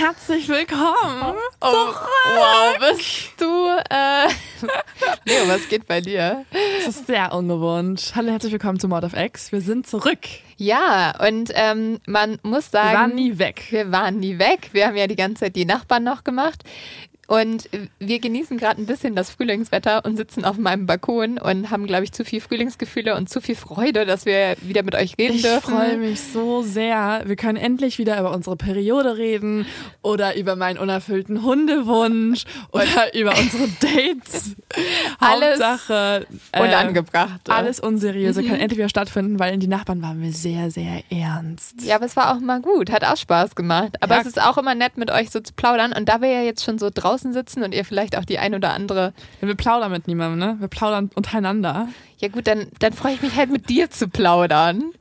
Herzlich willkommen. Oh, wow, bist du, äh, Leo, was geht bei dir? Das ist sehr ungewohnt. Hallo, herzlich willkommen zu Mord of X. Wir sind zurück. Ja, und ähm, man muss sagen, Wir waren nie weg. wir waren nie weg. Wir haben ja die ganze Zeit die Nachbarn noch gemacht. Und wir genießen gerade ein bisschen das Frühlingswetter und sitzen auf meinem Balkon und haben, glaube ich, zu viel Frühlingsgefühle und zu viel Freude, dass wir wieder mit euch reden Ich dürfen. freue mich so sehr. Wir können endlich wieder über unsere Periode reden oder über meinen unerfüllten Hundewunsch oder über unsere Dates. Alles Hauptsache äh, Unangebracht. Alles Unseriöse kann endlich wieder stattfinden, weil in die Nachbarn waren wir sehr, sehr ernst. Ja, aber es war auch mal gut, hat auch Spaß gemacht. Aber Ja. es ist auch immer nett, mit euch so zu plaudern. Und da wir ja jetzt schon so draußen sitzen und ihr vielleicht auch die ein oder andere, Wir plaudern mit niemandem, ne? Wir plaudern untereinander. ja gut, dann, dann freue ich mich halt mit dir zu plaudern.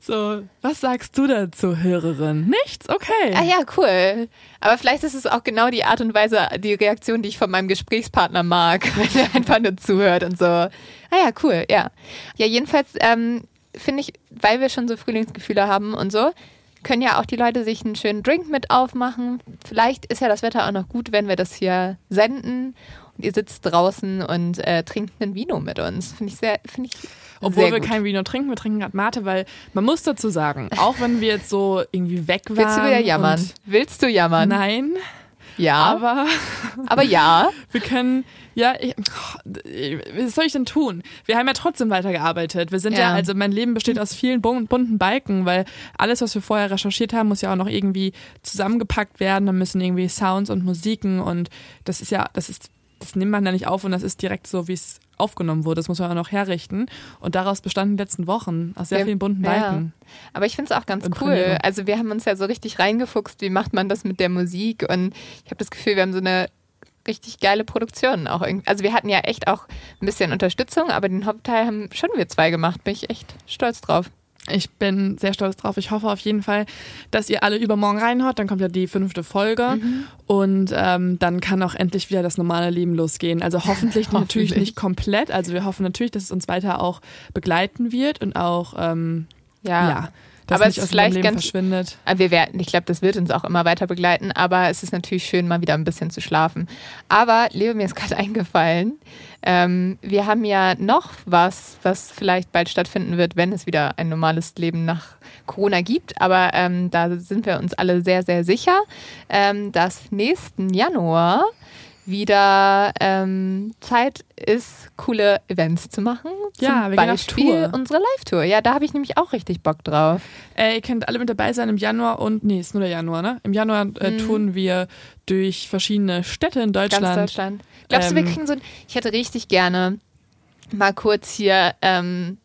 So, was sagst du dazu, Hörerin? Nichts? Okay. Ah ja, cool. Aber vielleicht ist es auch genau die Art und Weise, die Reaktion, die ich von meinem Gesprächspartner mag, wenn er einfach nur zuhört und so. Ah ja, cool, ja. Ja, jedenfalls ähm, finde ich, weil wir schon so Frühlingsgefühle haben und so, können ja auch die Leute sich einen schönen Drink mit aufmachen. Vielleicht ist ja das Wetter auch noch gut, wenn wir das hier senden und ihr sitzt draußen und äh, trinkt einen Vino mit uns. Finde ich sehr, finde ich Obwohl wir gut. kein Vino trinken, wir trinken gerade Mate, weil man muss dazu sagen, auch wenn wir jetzt so irgendwie weg waren. Willst du wieder jammern? Willst du jammern? Nein, Ja, aber, aber ja. wir können, ja, ich, was soll ich denn tun? Wir haben ja trotzdem weitergearbeitet. Wir sind ja, Ja. also mein Leben besteht aus vielen bun- bunten Balken, weil alles, was wir vorher recherchiert haben, muss ja auch noch irgendwie zusammengepackt werden. Dann müssen irgendwie Sounds und Musiken und das ist ja, das ist, das nimmt man da nicht auf und das ist direkt so, wie es aufgenommen wurde. Das muss man auch noch herrichten. Und daraus bestanden die letzten Wochen aus sehr Ja, vielen bunten ja. Balken. Aber ich finde es auch ganz Und cool. Premiere. Also wir haben uns ja so richtig reingefuchst, wie macht man das mit der Musik und ich habe das Gefühl, wir haben so eine richtig geile Produktion auch irgendwie. Also wir hatten ja echt auch ein bisschen Unterstützung, aber den Hauptteil haben schon wir zwei gemacht. Bin ich echt stolz drauf. Ich bin sehr stolz drauf. Ich hoffe auf jeden Fall, dass ihr alle übermorgen reinhört. Dann kommt ja die fünfte Folge und ähm, dann kann auch endlich wieder das normale Leben losgehen. Also hoffentlich, natürlich Hoffentlich. nicht komplett. Also wir hoffen natürlich, dass es uns weiter auch begleiten wird und auch ähm, Ja. ja, dass Aber es nicht ist aus vielleicht ganz- verschwindet. Aber Wir werden, ich glaube, das wird uns auch immer weiter begleiten, aber es ist natürlich schön, mal wieder ein bisschen zu schlafen. Aber Leo, mir ist gerade eingefallen, ähm, wir haben ja noch was, was vielleicht bald stattfinden wird, wenn es wieder ein normales Leben nach Corona gibt. Aber ähm, da sind wir uns alle sehr, sehr sicher, ähm, dass nächsten Januar wieder ähm, Zeit ist, coole Events zu machen. Ja, wir gehen auf Beispiel Tour. unsere Live-Tour. Ja, da habe ich nämlich auch richtig Bock drauf. Äh, ihr könnt alle mit dabei sein im Januar und, nee, ist nur der Januar, ne? Im Januar äh, Mhm. touren wir durch verschiedene Städte in Deutschland. Ganz Deutschland. Glaubst du, wir Ähm, kriegen so ein. Ich hätte richtig gerne mal kurz hier ähm,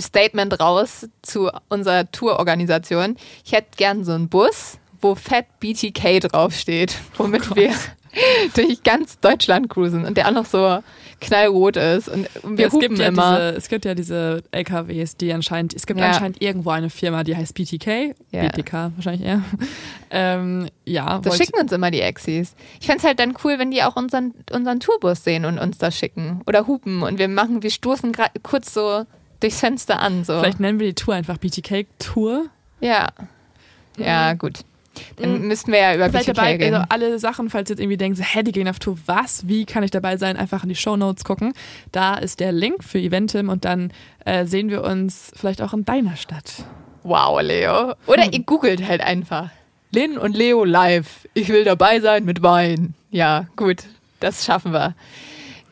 Statement raus zu unserer Tourorganisation. Ich hätte gern so einen Bus, wo Fat BTK draufsteht, womit Oh wir durch ganz Deutschland cruisen und der auch noch so knallrot ist und wir es, hupen gibt ja immer. diese, es gibt ja diese LKWs, die anscheinend, es gibt Ja. anscheinend irgendwo eine Firma, die heißt BTK, Ja. BTK wahrscheinlich eher. Ähm, ja, das schicken uns immer die Exis. Ich fände es halt dann cool, wenn die auch unseren, unseren Tourbus sehen und uns das schicken. Oder hupen und wir machen, wir stoßen gerade kurz so durchs Fenster an. So. vielleicht nennen wir die Tour einfach BTK Tour. Ja. Ja, gut. Dann müssten wir ja über Seid dabei, reden. Also alle Sachen, falls ihr jetzt irgendwie denkt, hä, die gehen auf Tour, was? Wie kann ich dabei sein? Einfach in die Show Notes gucken. Da ist der Link für Eventim und dann äh, sehen wir uns vielleicht auch in deiner Stadt. Wow, Leo. Oder hm. ihr googelt halt einfach. Lin und Leo live. Ich will dabei sein mit Wein. Ja, gut. Das schaffen wir.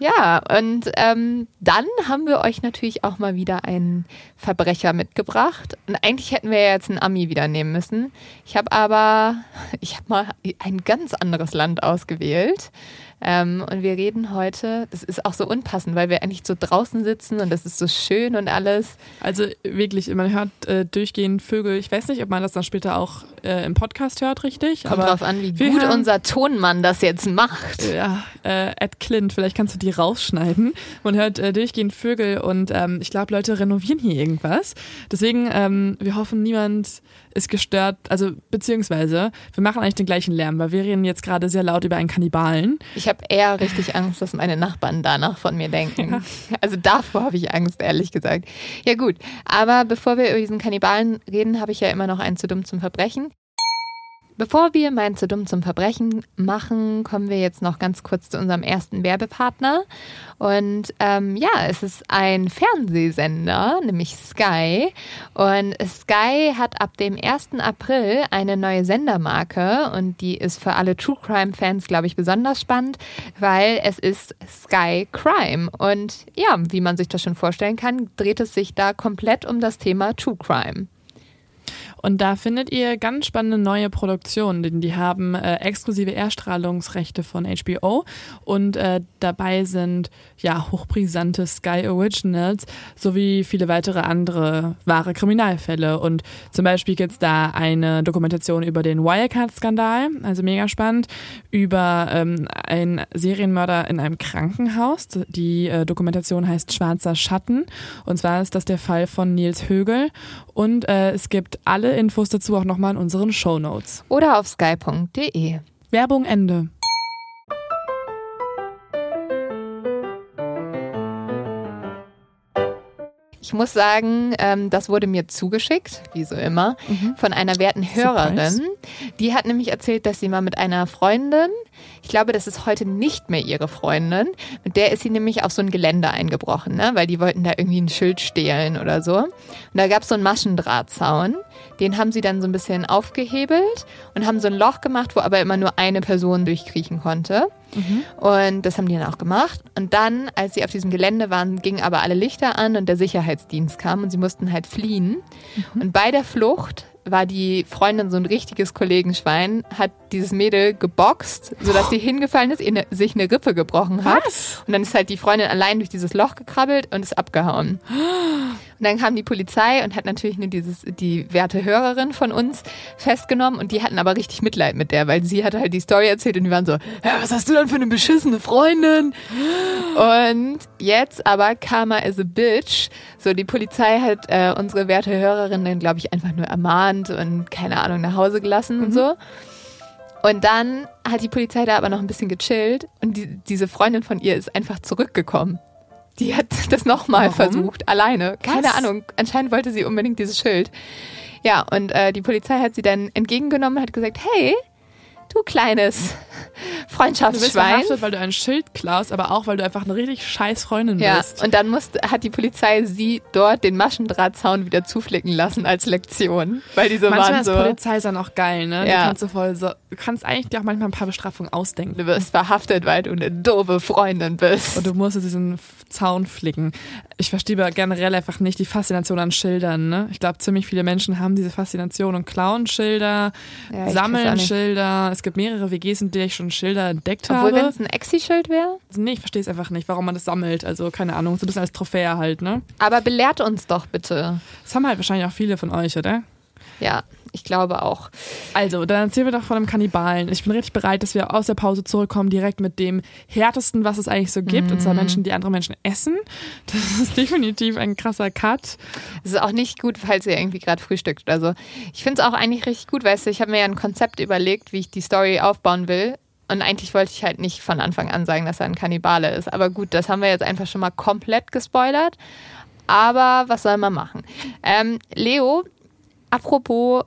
Ja, und ähm, dann haben wir euch natürlich auch mal wieder einen Verbrecher mitgebracht. Und eigentlich hätten wir ja jetzt einen Ami wieder nehmen müssen. Ich habe aber, ich habe mal ein ganz anderes Land ausgewählt. Ähm, und wir reden heute, das ist auch so unpassend, weil wir eigentlich so draußen sitzen und das ist so schön und alles. Also wirklich, man hört äh, durchgehend Vögel. Ich weiß nicht, ob man das dann später auch äh, im Podcast hört, richtig? Kommt drauf an, wie gut haben, unser Tonmann das jetzt macht. Ja, äh, Ed Clint, vielleicht kannst du die rausschneiden. Man hört äh, durchgehend Vögel und ähm, ich glaube, Leute renovieren hier irgendwas. Deswegen, ähm, wir hoffen, niemand ist gestört, also beziehungsweise wir machen eigentlich den gleichen Lärm, weil wir reden jetzt gerade sehr laut über einen Kannibalen. Ich habe eher richtig Angst, dass meine Nachbarn danach von mir denken. Ja. Also davor habe ich Angst, ehrlich gesagt. Ja gut, aber bevor wir über diesen Kannibalen reden, habe ich ja immer noch einen zu dumm zum Verbrechen. Bevor wir mein zu dumm zum Verbrechen machen, kommen wir jetzt noch ganz kurz zu unserem ersten Werbepartner. Und ähm, ja, es ist ein Fernsehsender, nämlich Sky. Und Sky hat ab dem 1. April eine neue Sendermarke und die ist für alle True Crime Fans, glaube ich, besonders spannend, weil es ist Sky Crime. Und ja, wie man sich das schon vorstellen kann, dreht es sich da komplett um das Thema True Crime. Und da findet ihr ganz spannende neue Produktionen, denn die haben äh, exklusive Erstrahlungsrechte von HBO und äh, dabei sind ja hochbrisante Sky Originals sowie viele weitere andere wahre Kriminalfälle. Und zum Beispiel gibt es da eine Dokumentation über den Wirecard-Skandal, also mega spannend, über ähm, einen Serienmörder in einem Krankenhaus. Die äh, Dokumentation heißt Schwarzer Schatten. Und zwar ist das der Fall von Nils Högel. Und äh, es gibt alle Infos dazu auch nochmal in unseren Show Notes. Oder auf sky.de. Werbung Ende. Ich muss sagen, ähm, das wurde mir zugeschickt, wie so immer, mhm. von einer werten Hörerin. Surprise. Die hat nämlich erzählt, dass sie mal mit einer Freundin, ich glaube, das ist heute nicht mehr ihre Freundin, mit der ist sie nämlich auf so ein Gelände eingebrochen, ne? weil die wollten da irgendwie ein Schild stehlen oder so. Und da gab es so einen Maschendrahtzaun. Den haben sie dann so ein bisschen aufgehebelt und haben so ein Loch gemacht, wo aber immer nur eine Person durchkriechen konnte. Mhm. Und das haben die dann auch gemacht. Und dann, als sie auf diesem Gelände waren, gingen aber alle Lichter an und der Sicherheitsdienst kam und sie mussten halt fliehen. Mhm. Und bei der Flucht war die Freundin so ein richtiges Kollegenschwein, hat dieses Mädel geboxt, sodass sie hingefallen ist, ihr sich eine Rippe gebrochen hat. Was? Und dann ist halt die Freundin allein durch dieses Loch gekrabbelt und ist abgehauen. Und dann kam die Polizei und hat natürlich nur dieses, die werte Hörerin von uns festgenommen und die hatten aber richtig Mitleid mit der, weil sie hatte halt die Story erzählt und die waren so, ja, was hast du denn für eine beschissene Freundin? Und jetzt aber Karma is a bitch. So, die Polizei hat äh, unsere werte Hörerin dann, glaube ich, einfach nur ermahnt und keine Ahnung nach Hause gelassen mhm. und so. Und dann hat die Polizei da aber noch ein bisschen gechillt und die, diese Freundin von ihr ist einfach zurückgekommen. Die hat das nochmal versucht, alleine. Keine Was? Ahnung. Anscheinend wollte sie unbedingt dieses Schild. Ja, und äh, die Polizei hat sie dann entgegengenommen und hat gesagt, hey, du kleines Freundschaftsschwein. Du bist verhaftet, weil du ein Schild klaust, aber auch, weil du einfach eine richtig scheiß Freundin ja, bist. Und dann musste, hat die Polizei sie dort den Maschendrahtzaun wieder zuflicken lassen als Lektion. Weil diese Manchmal waren so, ist Polizei dann auch geil, ne? Ja. Du kannst, so voll so, du kannst eigentlich dir auch manchmal ein paar Bestrafungen ausdenken. Du wirst verhaftet, weil du eine doofe Freundin bist. Und du musst diesen Zaun flicken. Ich verstehe aber generell einfach nicht die Faszination an Schildern, ne? Ich glaube, ziemlich viele Menschen haben diese Faszination und klauen Schilder, ja, sammeln Schilder. Es gibt mehrere WGs, in denen ich schon Schilder entdeckt Obwohl, habe. Obwohl, wenn es ein Exi-Schild wäre? Nee, ich verstehe es einfach nicht, warum man das sammelt. Also, keine Ahnung, so ein bisschen als Trophäe halt, ne? Aber belehrt uns doch bitte. Das haben halt wahrscheinlich auch viele von euch, oder? Ja, ich glaube auch. Also, dann erzählen wir doch von einem Kannibalen. Ich bin richtig bereit, dass wir aus der Pause zurückkommen, direkt mit dem härtesten, was es eigentlich so gibt, mm. und zwar mhm. Menschen, die andere Menschen essen. Das ist definitiv ein krasser Cut. Es ist auch nicht gut, falls ihr irgendwie gerade frühstückt oder so. Ich finde es auch eigentlich richtig gut, weißt du, ich habe mir ja ein Konzept überlegt, wie ich die Story aufbauen will. Und eigentlich wollte ich halt nicht von Anfang an sagen, dass er ein Kannibale ist. Aber gut, das haben wir jetzt einfach schon mal komplett gespoilert. Aber was soll man machen? Ähm, Leo, apropos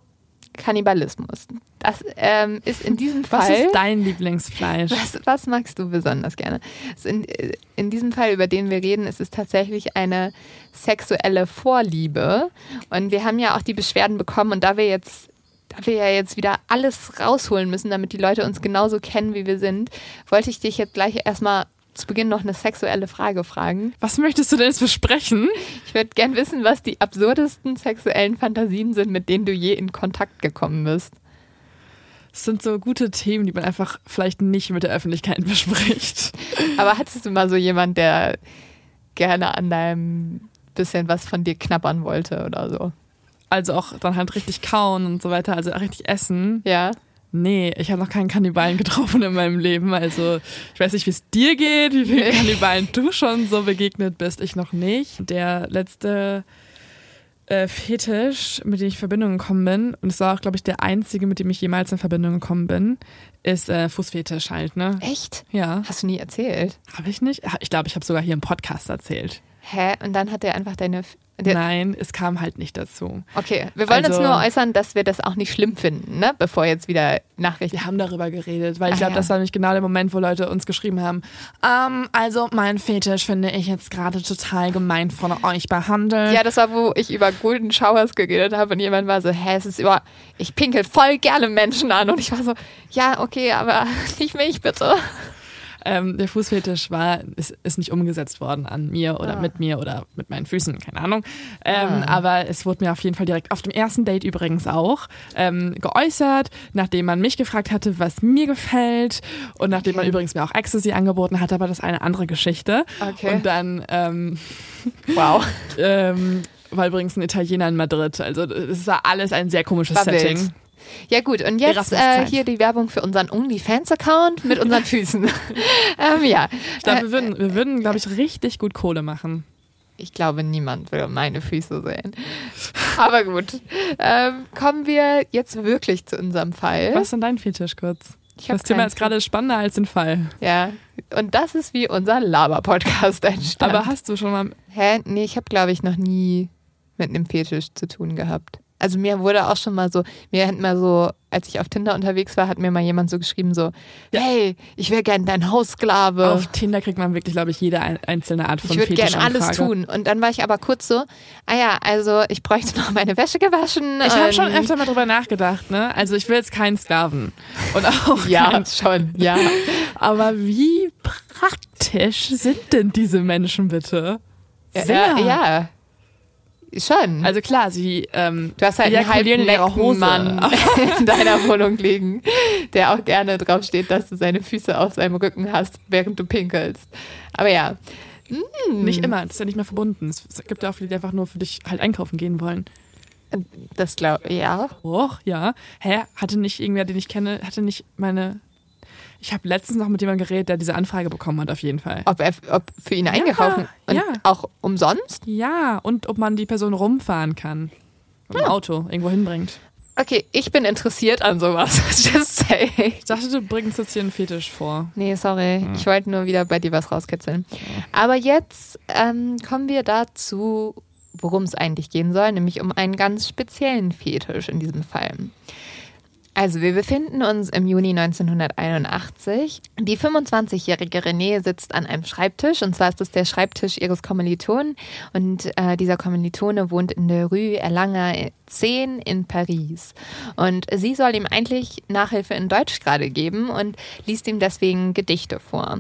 Kannibalismus. Das ähm, ist in diesem Fall. Was ist dein Lieblingsfleisch? Was, was magst du besonders gerne? Also in, in diesem Fall, über den wir reden, ist es tatsächlich eine sexuelle Vorliebe. Und wir haben ja auch die Beschwerden bekommen. Und da wir jetzt da wir ja jetzt wieder alles rausholen müssen, damit die Leute uns genauso kennen, wie wir sind, wollte ich dich jetzt gleich erstmal zu Beginn noch eine sexuelle Frage fragen. Was möchtest du denn jetzt besprechen? Ich würde gern wissen, was die absurdesten sexuellen Fantasien sind, mit denen du je in Kontakt gekommen bist. Das sind so gute Themen, die man einfach vielleicht nicht mit der Öffentlichkeit bespricht. Aber hattest du mal so jemand, der gerne an deinem bisschen was von dir knabbern wollte oder so? Also auch dann halt richtig kauen und so weiter, also richtig essen. Ja. Nee, ich habe noch keinen Kannibalen getroffen in meinem Leben. Also ich weiß nicht, wie es dir geht, wie viele Kannibalen du schon so begegnet bist. Ich noch nicht. Der letzte äh, Fetisch, mit dem ich in Verbindung gekommen bin, und es war auch, glaube ich, der einzige, mit dem ich jemals in Verbindung gekommen bin, ist äh, Fußfetisch halt, ne? Echt? Ja. Hast du nie erzählt? Habe ich nicht? Ich glaube, ich habe sogar hier im Podcast erzählt. Hä? Und dann hat er einfach deine Nein, es kam halt nicht dazu. Okay, wir wollen also, uns nur äußern, dass wir das auch nicht schlimm finden, ne? bevor jetzt wieder Nachrichten. Wir haben darüber geredet, weil ich glaube, ja. das war nämlich genau der Moment, wo Leute uns geschrieben haben. Um, also, mein Fetisch finde ich jetzt gerade total gemein von euch behandelt. Ja, das war, wo ich über Golden Showers geredet habe und jemand war so, hä, es ist über, ich pinkel voll gerne Menschen an und ich war so, ja, okay, aber nicht mich bitte. Ähm, der Fußfetisch war, ist, ist nicht umgesetzt worden an mir oder ah. mit mir oder mit meinen Füßen, keine Ahnung. Ähm, ah. Aber es wurde mir auf jeden Fall direkt auf dem ersten Date übrigens auch ähm, geäußert, nachdem man mich gefragt hatte, was mir gefällt und nachdem okay. man übrigens mir auch Ecstasy angeboten hat, aber das ist eine andere Geschichte. Okay. Und dann ähm, wow. ähm, war übrigens ein Italiener in Madrid. Also es war alles ein sehr komisches war Setting. Wild. Ja gut, und jetzt äh, hier die Werbung für unseren OnlyFans-Account mit unseren Füßen. ähm, ja. Ich glaube, wir würden, wir würden glaube ich, richtig gut Kohle machen. Ich glaube, niemand will meine Füße sehen. Aber gut. Ähm, kommen wir jetzt wirklich zu unserem Fall. Was ist denn dein Fetisch kurz? das Thema ist gerade spannender als den Fall. Ja, und das ist wie unser Laber-Podcast entstanden. Aber hast du schon mal... Hä? Nee, ich habe, glaube ich, noch nie mit einem Fetisch zu tun gehabt. Also mir wurde auch schon mal so, mir hat mal so, als ich auf Tinder unterwegs war, hat mir mal jemand so geschrieben so, hey, ich wäre gern dein Haussklave. Auf Tinder kriegt man wirklich, glaube ich, jede einzelne Art von Ich würde gern alles tun. Und dann war ich aber kurz so, ah ja, also ich bräuchte noch meine Wäsche gewaschen. Ich habe schon öfter mal drüber nachgedacht, ne? Also ich will jetzt keinen Sklaven. Und auch Ja, schon, ja. Aber wie praktisch sind denn diese Menschen bitte? Sehr. Ja, ja. Schon. Also klar, sie ähm, Du hast halt einen halben Mann in deiner Wohnung liegen, der auch gerne drauf steht, dass du seine Füße auf seinem Rücken hast, während du pinkelst. Aber ja. Mm. Nicht immer, das ist ja nicht mehr verbunden. Es gibt ja auch viele, die einfach nur für dich halt einkaufen gehen wollen. Das glaube ich, ja. Och, ja. Hä? Hatte nicht irgendwer, den ich kenne, hatte nicht meine ich habe letztens noch mit jemandem geredet, der diese Anfrage bekommen hat, auf jeden Fall. Ob er ob für ihn eingekauft ja, und ja. auch umsonst? Ja, und ob man die Person rumfahren kann. Mit dem Auto irgendwo hinbringt. Okay, ich bin interessiert an sowas. Just say. Ich dachte, du bringst jetzt hier einen Fetisch vor. Nee, sorry. Hm. Ich wollte nur wieder bei dir was rauskitzeln. Aber jetzt ähm, kommen wir dazu, worum es eigentlich gehen soll, nämlich um einen ganz speziellen Fetisch in diesem Fall. Also wir befinden uns im Juni 1981. Die 25-jährige Renée sitzt an einem Schreibtisch und zwar ist es der Schreibtisch ihres Kommilitonen und äh, dieser Kommilitone wohnt in der Rue Erlanger 10 in Paris und sie soll ihm eigentlich Nachhilfe in Deutsch gerade geben und liest ihm deswegen Gedichte vor.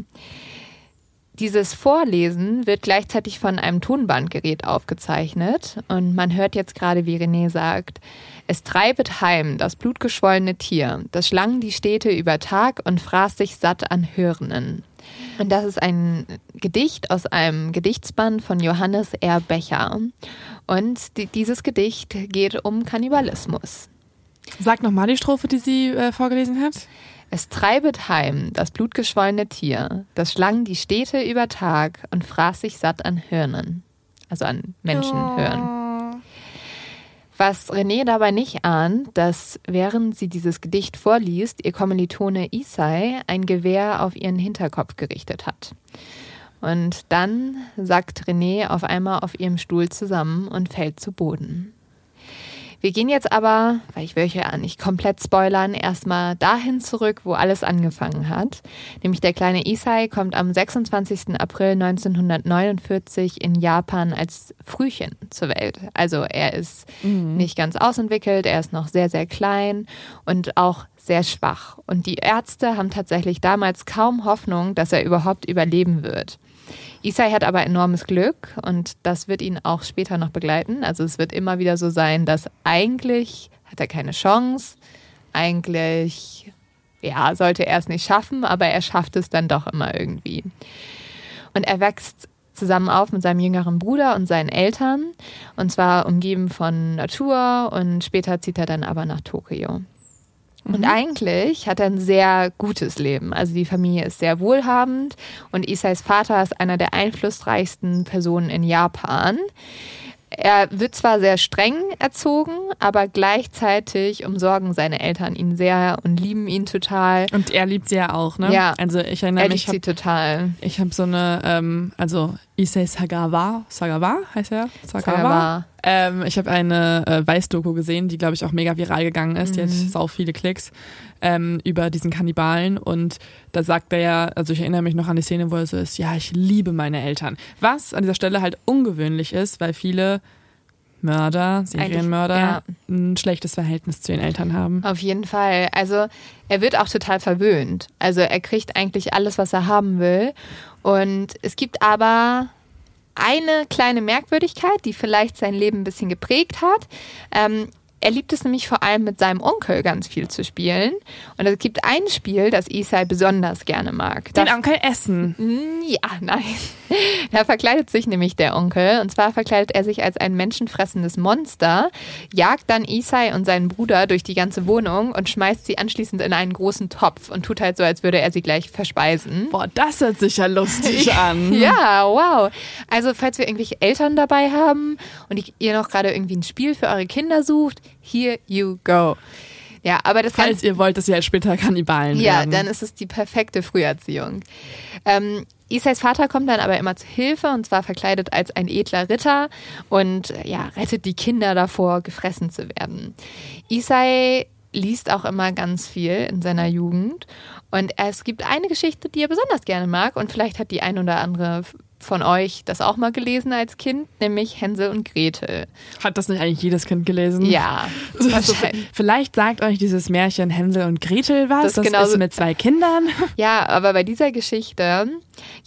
Dieses Vorlesen wird gleichzeitig von einem Tonbandgerät aufgezeichnet und man hört jetzt gerade, wie René sagt, es treibet heim das blutgeschwollene Tier, das schlang die Städte über Tag und fraß sich satt an Hirnen. Und das ist ein Gedicht aus einem Gedichtsband von Johannes R. Becher. Und die, dieses Gedicht geht um Kannibalismus. Sag nochmal die Strophe, die sie äh, vorgelesen hat. Es treibet heim das blutgeschwollene Tier, das schlang die Städte über Tag und fraß sich satt an Hirnen. Also an Menschenhirn. Oh. Was René dabei nicht ahnt, dass während sie dieses Gedicht vorliest, ihr Kommilitone Isai ein Gewehr auf ihren Hinterkopf gerichtet hat. Und dann sackt René auf einmal auf ihrem Stuhl zusammen und fällt zu Boden. Wir gehen jetzt aber, weil ich will euch ja nicht komplett spoilern, erstmal dahin zurück, wo alles angefangen hat. Nämlich der kleine Isai kommt am 26. April 1949 in Japan als Frühchen zur Welt. Also er ist mhm. nicht ganz ausentwickelt, er ist noch sehr, sehr klein und auch sehr schwach. Und die Ärzte haben tatsächlich damals kaum Hoffnung, dass er überhaupt überleben wird. Isai hat aber enormes Glück und das wird ihn auch später noch begleiten. Also es wird immer wieder so sein, dass eigentlich hat er keine Chance, eigentlich ja, sollte er es nicht schaffen, aber er schafft es dann doch immer irgendwie. Und er wächst zusammen auf mit seinem jüngeren Bruder und seinen Eltern und zwar umgeben von Natur und später zieht er dann aber nach Tokio. Und mhm. eigentlich hat er ein sehr gutes Leben. Also die Familie ist sehr wohlhabend und Isais Vater ist einer der einflussreichsten Personen in Japan. Er wird zwar sehr streng erzogen, aber gleichzeitig umsorgen seine Eltern ihn sehr und lieben ihn total. Und er liebt sie ja auch, ne? Ja. Also ich erinnere er mich. Er liebt sie total. Ich habe so eine, ähm, also Issei Sagawa, Sagawa heißt er? Sagawa. Sagawa. Ähm, ich habe eine äh, Weißdoku gesehen, die glaube ich auch mega viral gegangen ist. Mhm. Die hat mhm. sau viele Klicks ähm, über diesen Kannibalen und da sagt er ja, also ich erinnere mich noch an die Szene, wo er so ist, ja, ich liebe meine Eltern. Was an dieser Stelle halt ungewöhnlich ist, weil viele Mörder, Serienmörder, ja. ein schlechtes Verhältnis zu den Eltern haben. Auf jeden Fall. Also er wird auch total verwöhnt. Also er kriegt eigentlich alles, was er haben will. Und es gibt aber eine kleine Merkwürdigkeit, die vielleicht sein Leben ein bisschen geprägt hat. Ähm, er liebt es nämlich vor allem mit seinem Onkel ganz viel zu spielen. Und es gibt ein Spiel, das Isai besonders gerne mag. Den Onkel essen. Ja, nein. Da verkleidet sich nämlich der Onkel. Und zwar verkleidet er sich als ein menschenfressendes Monster, jagt dann Isai und seinen Bruder durch die ganze Wohnung und schmeißt sie anschließend in einen großen Topf und tut halt so, als würde er sie gleich verspeisen. Boah, das hört sich ja lustig an. ja, wow. Also, falls wir irgendwelche Eltern dabei haben und ihr noch gerade irgendwie ein Spiel für eure Kinder sucht, here you go. Ja, aber das Falls ihr wollt, dass sie halt später Kannibalen ja, werden. Ja, dann ist es die perfekte Früherziehung. Ähm, Isais Vater kommt dann aber immer zu Hilfe und zwar verkleidet als ein edler Ritter und ja, rettet die Kinder davor, gefressen zu werden. Isai liest auch immer ganz viel in seiner Jugend und es gibt eine Geschichte, die er besonders gerne mag und vielleicht hat die ein oder andere von euch das auch mal gelesen als Kind, nämlich Hänsel und Gretel. Hat das nicht eigentlich jedes Kind gelesen? Ja. Also, vielleicht sagt euch dieses Märchen Hänsel und Gretel was. Das, das ist mit zwei Kindern. Ja, aber bei dieser Geschichte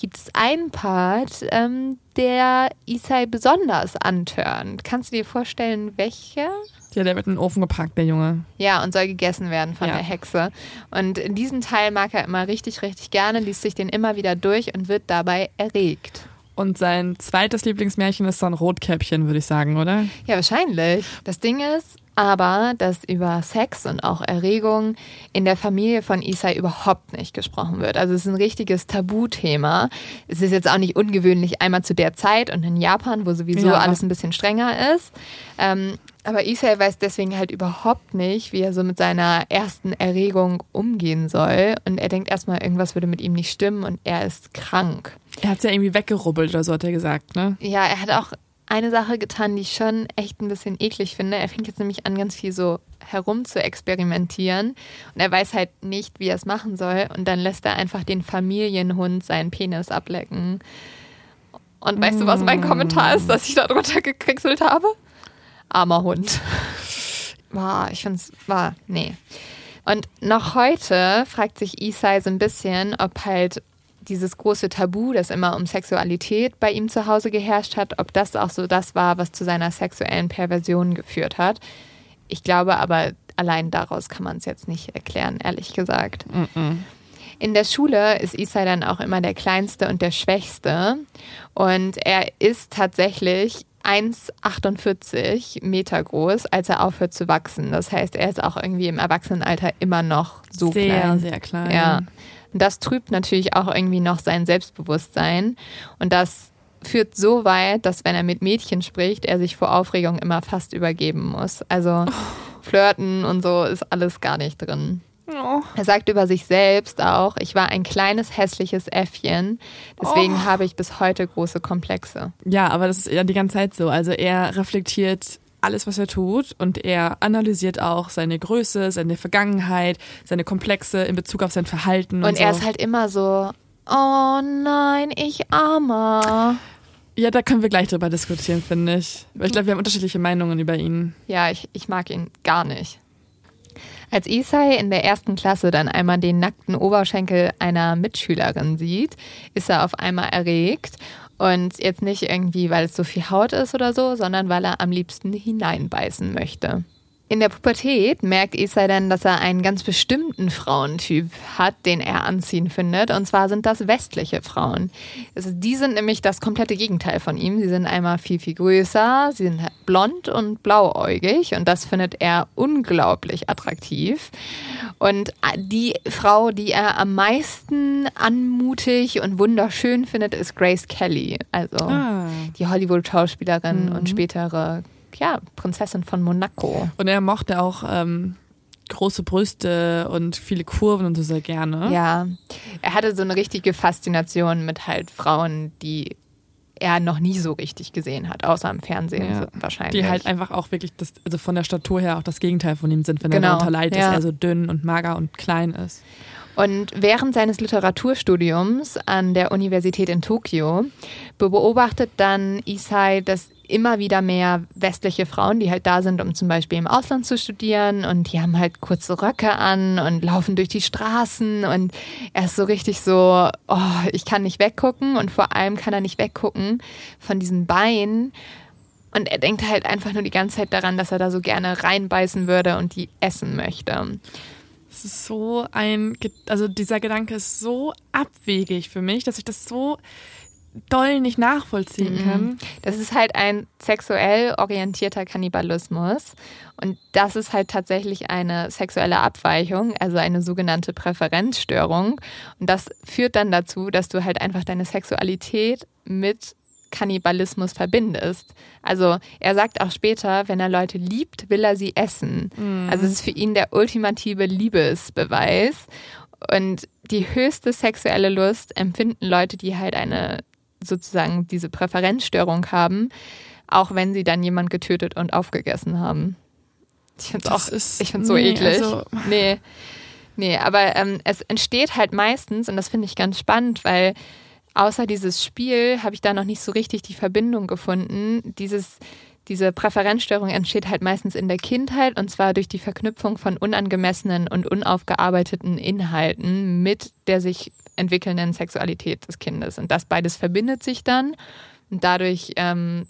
gibt es einen Part, ähm, der Isai besonders antörnt. Kannst du dir vorstellen, welcher? Ja, der wird in den Ofen gepackt, der Junge. Ja, und soll gegessen werden von ja. der Hexe. Und in diesem Teil mag er immer richtig, richtig gerne, liest sich den immer wieder durch und wird dabei erregt. Und sein zweites Lieblingsmärchen ist dann Rotkäppchen, würde ich sagen, oder? Ja, wahrscheinlich. Das Ding ist, aber dass über Sex und auch Erregung in der Familie von Isai überhaupt nicht gesprochen wird. Also es ist ein richtiges Tabuthema. Es ist jetzt auch nicht ungewöhnlich, einmal zu der Zeit und in Japan, wo sowieso ja. alles ein bisschen strenger ist. Ähm, aber Isai weiß deswegen halt überhaupt nicht, wie er so mit seiner ersten Erregung umgehen soll. Und er denkt erstmal, irgendwas würde mit ihm nicht stimmen und er ist krank. Er hat es ja irgendwie weggerubbelt oder so, hat er gesagt, ne? Ja, er hat auch eine Sache getan, die ich schon echt ein bisschen eklig finde. Er fängt jetzt nämlich an, ganz viel so herum zu experimentieren. Und er weiß halt nicht, wie er es machen soll. Und dann lässt er einfach den Familienhund seinen Penis ablecken. Und weißt mm. du, was mein Kommentar ist, dass ich da drunter gekriegselt habe? Armer Hund. Boah, ich finde es, war, nee. Und noch heute fragt sich Isai so ein bisschen, ob halt dieses große Tabu, das immer um Sexualität bei ihm zu Hause geherrscht hat, ob das auch so das war, was zu seiner sexuellen Perversion geführt hat. Ich glaube aber, allein daraus kann man es jetzt nicht erklären, ehrlich gesagt. Mm -mm. In der Schule ist Isai dann auch immer der Kleinste und der Schwächste. Und er ist tatsächlich 1,48 Meter groß, als er aufhört zu wachsen. Das heißt, er ist auch irgendwie im Erwachsenenalter immer noch so sehr, klein. Sehr, sehr klein. Ja. Und das trübt natürlich auch irgendwie noch sein Selbstbewusstsein. Und das führt so weit, dass wenn er mit Mädchen spricht, er sich vor Aufregung immer fast übergeben muss. Also flirten und so ist alles gar nicht drin. Oh. Er sagt über sich selbst auch, ich war ein kleines hässliches Äffchen, deswegen oh. habe ich bis heute große Komplexe. Ja, aber das ist ja die ganze Zeit so. Also er reflektiert alles, was er tut und er analysiert auch seine Größe, seine Vergangenheit, seine Komplexe in Bezug auf sein Verhalten. Und, und er so. ist halt immer so, oh nein, ich armer. Ja, da können wir gleich drüber diskutieren, finde ich. Weil ich glaube, wir haben unterschiedliche Meinungen über ihn. Ja, ich, ich mag ihn gar nicht. Als Isai in der ersten Klasse dann einmal den nackten Oberschenkel einer Mitschülerin sieht, ist er auf einmal erregt. Und jetzt nicht irgendwie, weil es so viel Haut ist oder so, sondern weil er am liebsten hineinbeißen möchte. In der Pubertät merkt Isai dann, dass er einen ganz bestimmten Frauentyp hat, den er anziehen findet. Und zwar sind das westliche Frauen. Also die sind nämlich das komplette Gegenteil von ihm. Sie sind einmal viel, viel größer, sie sind blond und blauäugig. Und das findet er unglaublich attraktiv. Und die Frau, die er am meisten anmutig und wunderschön findet, ist Grace Kelly. Also ah. die Hollywood-Schauspielerin mhm. und spätere ja, Prinzessin von Monaco. Und er mochte auch ähm, große Brüste und viele Kurven und so sehr gerne. Ja, er hatte so eine richtige Faszination mit halt Frauen, die er noch nie so richtig gesehen hat, außer im Fernsehen ja. wahrscheinlich. Die halt einfach auch wirklich, das, also von der Statur her auch das Gegenteil von ihm sind, wenn genau. er darunter leidet, ja. dass er so dünn und mager und klein ist. Und während seines Literaturstudiums an der Universität in Tokio beobachtet dann Isai, dass immer wieder mehr westliche Frauen, die halt da sind, um zum Beispiel im Ausland zu studieren. Und die haben halt kurze Röcke an und laufen durch die Straßen. Und er ist so richtig so, oh, ich kann nicht weggucken. Und vor allem kann er nicht weggucken von diesen Beinen und er denkt halt einfach nur die ganze Zeit daran, dass er da so gerne reinbeißen würde und die essen möchte. Das ist so ein, also dieser Gedanke ist so abwegig für mich, dass ich das so doll nicht nachvollziehen mhm. kann. Das ist halt ein sexuell orientierter Kannibalismus. Und das ist halt tatsächlich eine sexuelle Abweichung, also eine sogenannte Präferenzstörung. Und das führt dann dazu, dass du halt einfach deine Sexualität mit Kannibalismus verbindest. Also er sagt auch später, wenn er Leute liebt, will er sie essen. Mhm. Also es ist für ihn der ultimative Liebesbeweis. Und die höchste sexuelle Lust empfinden Leute, die halt eine sozusagen diese Präferenzstörung haben, auch wenn sie dann jemand getötet und aufgegessen haben. Ich finde es auch, ist, ich finde so nee, eklig. Also, nee, nee, aber ähm, es entsteht halt meistens, und das finde ich ganz spannend, weil außer dieses Spiel habe ich da noch nicht so richtig die Verbindung gefunden. Dieses, diese Präferenzstörung entsteht halt meistens in der Kindheit und zwar durch die Verknüpfung von unangemessenen und unaufgearbeiteten Inhalten mit der sich entwickelnden Sexualität des Kindes. Und das beides verbindet sich dann und dadurch ähm,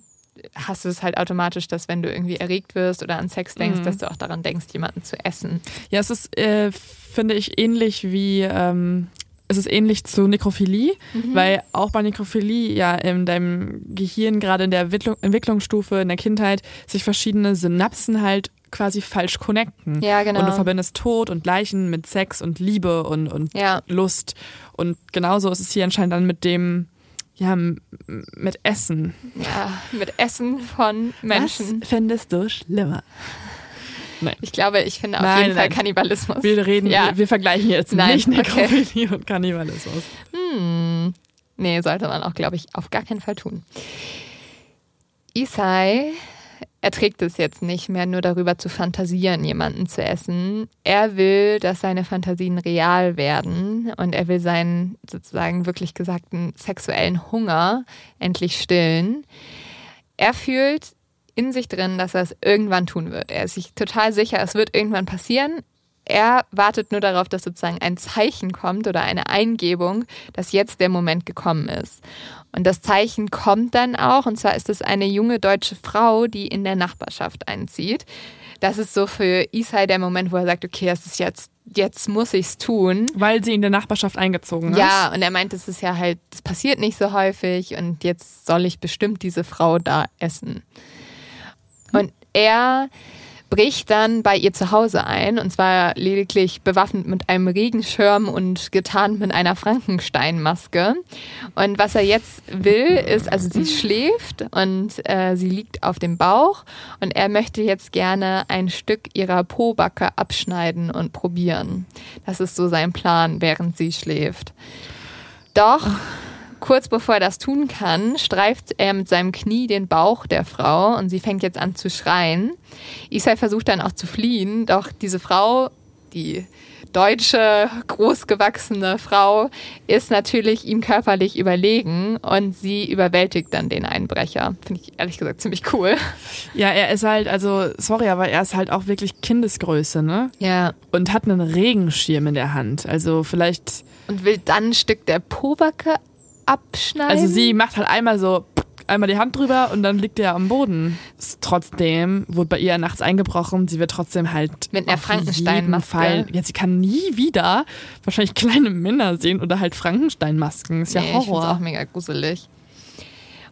hast du es halt automatisch, dass wenn du irgendwie erregt wirst oder an Sex denkst, mhm. dass du auch daran denkst, jemanden zu essen. Ja, es ist, äh, finde ich, ähnlich wie ähm, es ist ähnlich zu Nekrophilie, mhm. weil auch bei Nekrophilie ja in deinem Gehirn gerade in der Entwicklung, Entwicklungsstufe in der Kindheit sich verschiedene Synapsen halt quasi falsch connecten. Ja, genau. Und du verbindest Tod und Leichen mit Sex und Liebe und, und ja. Lust. Und genauso ist es hier anscheinend dann mit dem, ja, mit Essen. Ja, mit Essen von Menschen. Was fändest du schlimmer? Nein. Ich glaube, ich finde auf nein, jeden nein. Fall Kannibalismus. Wir reden, ja. wir, wir vergleichen jetzt nein, nicht Nekrophilie okay. und Kannibalismus. Hm. Nee, sollte man auch, glaube ich, auf gar keinen Fall tun. Isai erträgt es jetzt nicht mehr, nur darüber zu fantasieren, jemanden zu essen. Er will, dass seine Fantasien real werden und er will seinen sozusagen wirklich gesagten sexuellen Hunger endlich stillen. Er fühlt, in sich drin, dass er es irgendwann tun wird. Er ist sich total sicher, es wird irgendwann passieren. Er wartet nur darauf, dass sozusagen ein Zeichen kommt oder eine Eingebung, dass jetzt der Moment gekommen ist. Und das Zeichen kommt dann auch, und zwar ist es eine junge deutsche Frau, die in der Nachbarschaft einzieht. Das ist so für Isai der Moment, wo er sagt, okay, es ist jetzt, jetzt muss ich's tun. Weil sie in der Nachbarschaft eingezogen ist. Ja, und er meint, es ist ja halt, das passiert nicht so häufig und jetzt soll ich bestimmt diese Frau da essen. Und er bricht dann bei ihr zu Hause ein und zwar lediglich bewaffnet mit einem Regenschirm und getarnt mit einer Frankenstein-Maske. Und was er jetzt will, ist, also sie schläft und äh, sie liegt auf dem Bauch und er möchte jetzt gerne ein Stück ihrer Pobacke abschneiden und probieren. Das ist so sein Plan, während sie schläft. Doch kurz bevor er das tun kann, streift er mit seinem Knie den Bauch der Frau und sie fängt jetzt an zu schreien. Isai versucht dann auch zu fliehen, doch diese Frau, die deutsche, großgewachsene Frau ist natürlich ihm körperlich überlegen und sie überwältigt dann den Einbrecher. Finde ich ehrlich gesagt ziemlich cool. Ja, er ist halt, also, sorry, aber er ist halt auch wirklich Kindesgröße, ne? Ja. Und hat einen Regenschirm in der Hand. Also vielleicht. Und will dann ein Stück der Pobacke abschneiden. Also sie macht halt einmal so einmal die Hand drüber und dann liegt er am Boden. Trotzdem wurde bei ihr nachts eingebrochen. Sie wird trotzdem halt mit einer Frankenstein-Maske. Ja, sie kann nie wieder wahrscheinlich kleine Männer sehen oder halt Frankenstein-Masken. Ist ja nee, Horror. Ich auch mega gruselig.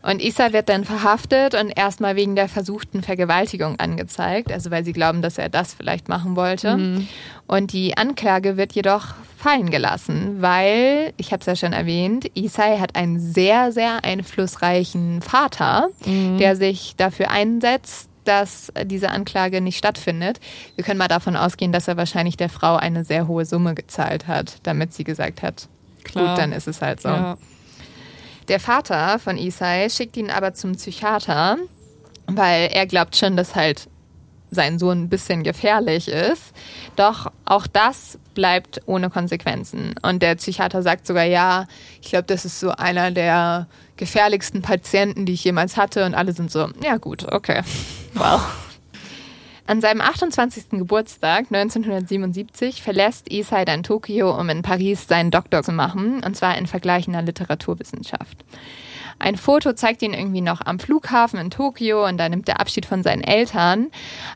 Und Isa wird dann verhaftet und erstmal wegen der versuchten Vergewaltigung angezeigt, also weil sie glauben, dass er das vielleicht machen wollte. Mhm. Und die Anklage wird jedoch fallen gelassen, weil, ich habe es ja schon erwähnt, Isai hat einen sehr, sehr einflussreichen Vater, mhm. der sich dafür einsetzt, dass diese Anklage nicht stattfindet. Wir können mal davon ausgehen, dass er wahrscheinlich der Frau eine sehr hohe Summe gezahlt hat, damit sie gesagt hat, Klar. gut, dann ist es halt so. Ja. Der Vater von Isai schickt ihn aber zum Psychiater, weil er glaubt schon, dass halt sein Sohn ein bisschen gefährlich ist. Doch auch das bleibt ohne Konsequenzen. Und der Psychiater sagt sogar, ja, ich glaube, das ist so einer der gefährlichsten Patienten, die ich jemals hatte. Und alle sind so, ja gut, okay. Wow. An seinem 28. Geburtstag 1977 verlässt Isai dann Tokio, um in Paris seinen Doktor zu machen, und zwar in vergleichender Literaturwissenschaft. Ein Foto zeigt ihn irgendwie noch am Flughafen in Tokio und da nimmt er Abschied von seinen Eltern.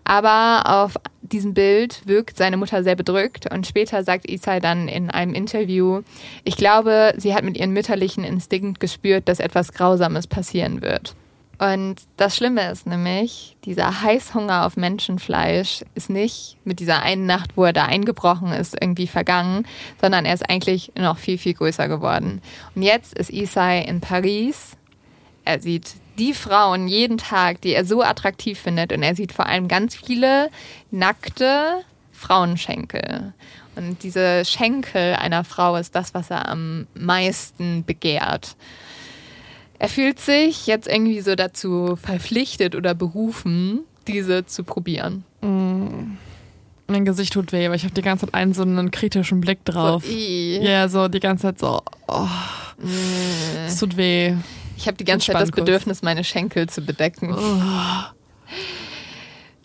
Aber auf diesem Bild wirkt seine Mutter sehr bedrückt und später sagt Isai dann in einem Interview, ich glaube, sie hat mit ihrem mütterlichen Instinkt gespürt, dass etwas Grausames passieren wird. Und das Schlimme ist nämlich, dieser Heißhunger auf Menschenfleisch ist nicht mit dieser einen Nacht, wo er da eingebrochen ist, irgendwie vergangen, sondern er ist eigentlich noch viel, viel größer geworden. Und jetzt ist Isai in Paris. Er sieht die Frauen jeden Tag, die er so attraktiv findet. Und er sieht vor allem ganz viele nackte Frauenschenkel. Und diese Schenkel einer Frau ist das, was er am meisten begehrt. Er fühlt sich jetzt irgendwie so dazu verpflichtet oder berufen, diese zu probieren. Mm. Mein Gesicht tut weh, aber ich habe die ganze Zeit einen so einen kritischen Blick drauf. So, ja, so die ganze Zeit so. Oh. Mm. Es tut weh. Ich habe die ganze Zeit das Bedürfnis, meine Schenkel zu bedecken. Oh.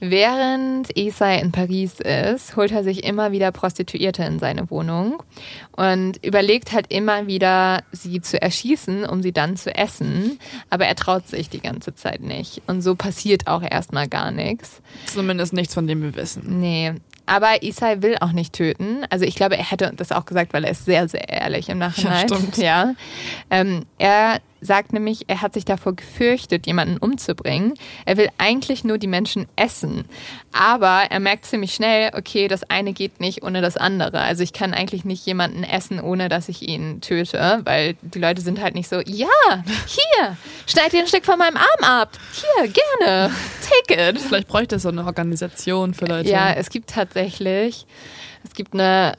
Während Esai in Paris ist, holt er sich immer wieder Prostituierte in seine Wohnung und überlegt halt immer wieder, sie zu erschießen, um sie dann zu essen. Aber er traut sich die ganze Zeit nicht. Und so passiert auch erstmal gar nichts. Zumindest nichts, von dem wir wissen. Nee. Aber Isai will auch nicht töten. Also ich glaube, er hätte das auch gesagt, weil er ist sehr, sehr ehrlich im Nachhinein. Ja, stimmt. Ja. Ähm, er sagt nämlich, er hat sich davor gefürchtet, jemanden umzubringen. Er will eigentlich nur die Menschen essen. Aber er merkt ziemlich schnell, okay, das eine geht nicht ohne das andere. Also ich kann eigentlich nicht jemanden essen, ohne dass ich ihn töte, weil die Leute sind halt nicht so, ja, hier, schneid dir ein Stück von meinem Arm ab. Hier, gerne, take it. Vielleicht bräuchte es so eine Organisation für Leute. Ja, es gibt tatsächlich, es gibt eine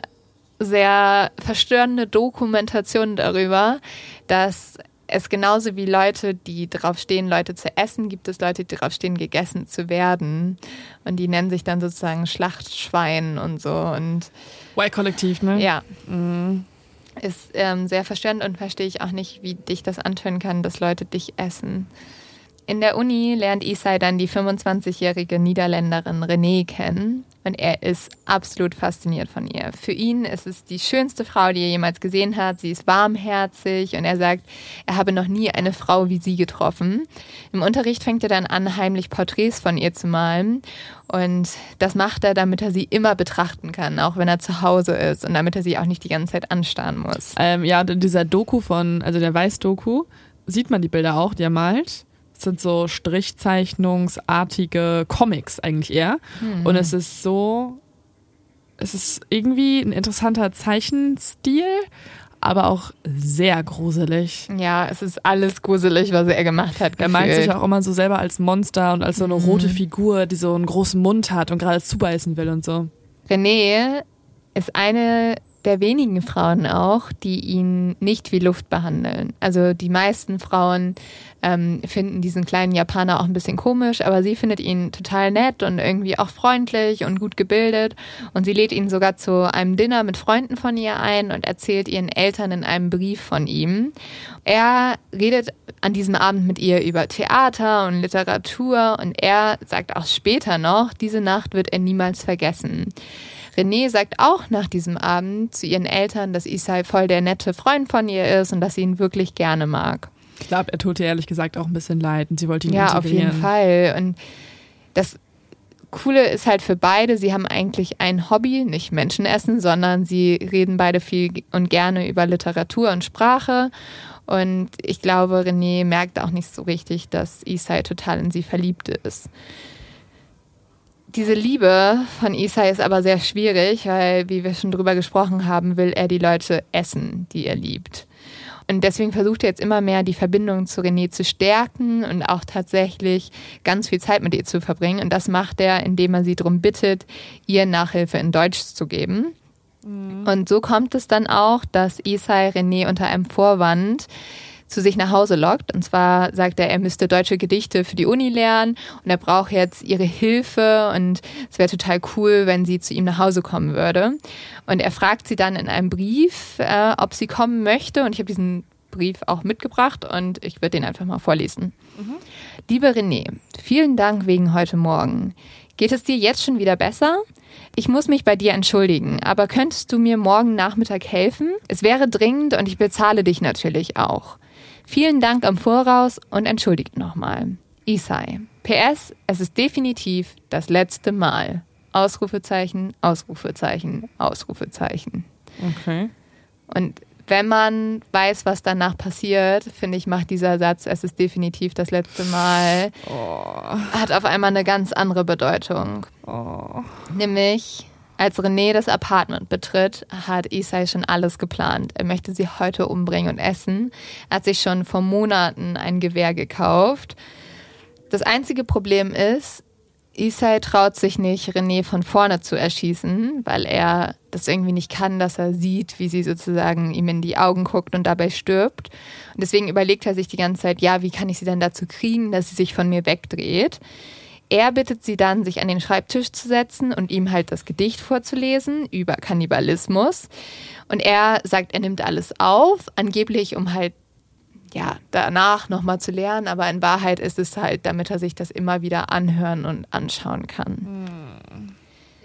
sehr verstörende Dokumentation darüber, dass es genauso wie Leute, die drauf stehen, Leute zu essen, gibt es Leute, die drauf stehen, gegessen zu werden. Und die nennen sich dann sozusagen Schlachtschwein und so. Und Y-Kollektiv, ne? Ja. Mhm. Ist ähm, sehr verstörend und verstehe ich auch nicht, wie dich das antönen kann, dass Leute dich essen. In der Uni lernt Isai dann die 25-jährige Niederländerin René kennen und er ist absolut fasziniert von ihr. Für ihn ist es die schönste Frau, die er jemals gesehen hat. Sie ist warmherzig und er sagt, er habe noch nie eine Frau wie sie getroffen. Im Unterricht fängt er dann an, heimlich Porträts von ihr zu malen und das macht er, damit er sie immer betrachten kann, auch wenn er zu Hause ist und damit er sie auch nicht die ganze Zeit anstarren muss. Ähm, ja, in dieser Doku von, also der Weiß-Doku, sieht man die Bilder auch, die er malt sind so strichzeichnungsartige Comics eigentlich eher. Hm. Und es ist so, es ist irgendwie ein interessanter Zeichenstil, aber auch sehr gruselig. Ja, es ist alles gruselig, was er gemacht hat. Er meint sich auch immer so selber als Monster und als so eine mhm. rote Figur, die so einen großen Mund hat und gerade zubeißen will und so. René ist eine der wenigen Frauen auch, die ihn nicht wie Luft behandeln. Also die meisten Frauen ähm, finden diesen kleinen Japaner auch ein bisschen komisch, aber sie findet ihn total nett und irgendwie auch freundlich und gut gebildet. Und sie lädt ihn sogar zu einem Dinner mit Freunden von ihr ein und erzählt ihren Eltern in einem Brief von ihm. Er redet an diesem Abend mit ihr über Theater und Literatur und er sagt auch später noch, diese Nacht wird er niemals vergessen. René sagt auch nach diesem Abend zu ihren Eltern, dass Isai voll der nette Freund von ihr ist und dass sie ihn wirklich gerne mag. Ich glaube, er tut ihr ehrlich gesagt auch ein bisschen leid und sie wollte ihn Ja, auf jeden Fall. Und das Coole ist halt für beide, sie haben eigentlich ein Hobby, nicht Menschenessen, sondern sie reden beide viel und gerne über Literatur und Sprache. Und ich glaube, René merkt auch nicht so richtig, dass Isai total in sie verliebt ist. Diese Liebe von Isai ist aber sehr schwierig, weil, wie wir schon drüber gesprochen haben, will er die Leute essen, die er liebt. Und deswegen versucht er jetzt immer mehr, die Verbindung zu René zu stärken und auch tatsächlich ganz viel Zeit mit ihr zu verbringen. Und das macht er, indem er sie darum bittet, ihr Nachhilfe in Deutsch zu geben. Mhm. Und so kommt es dann auch, dass Isai René unter einem Vorwand zu sich nach Hause lockt. Und zwar sagt er, er müsste deutsche Gedichte für die Uni lernen und er braucht jetzt ihre Hilfe und es wäre total cool, wenn sie zu ihm nach Hause kommen würde. Und er fragt sie dann in einem Brief, äh, ob sie kommen möchte. Und ich habe diesen Brief auch mitgebracht und ich würde den einfach mal vorlesen. Mhm. Liebe René, vielen Dank wegen heute Morgen. Geht es dir jetzt schon wieder besser? Ich muss mich bei dir entschuldigen, aber könntest du mir morgen Nachmittag helfen? Es wäre dringend und ich bezahle dich natürlich auch. Vielen Dank am Voraus und entschuldigt nochmal. Isai. PS, es ist definitiv das letzte Mal. Ausrufezeichen, Ausrufezeichen, Ausrufezeichen. Okay. Und wenn man weiß, was danach passiert, finde ich, macht dieser Satz, es ist definitiv das letzte Mal, oh. hat auf einmal eine ganz andere Bedeutung. Oh. Nämlich, als René das Apartment betritt, hat Isai schon alles geplant. Er möchte sie heute umbringen und essen. Er hat sich schon vor Monaten ein Gewehr gekauft. Das einzige Problem ist, Isai traut sich nicht, René von vorne zu erschießen, weil er das irgendwie nicht kann, dass er sieht, wie sie sozusagen ihm in die Augen guckt und dabei stirbt. Und deswegen überlegt er sich die ganze Zeit, ja, wie kann ich sie denn dazu kriegen, dass sie sich von mir wegdreht? Er bittet sie dann, sich an den Schreibtisch zu setzen und ihm halt das Gedicht vorzulesen über Kannibalismus. Und er sagt, er nimmt alles auf, angeblich um halt ja, danach nochmal zu lernen, aber in Wahrheit ist es halt, damit er sich das immer wieder anhören und anschauen kann. Hm.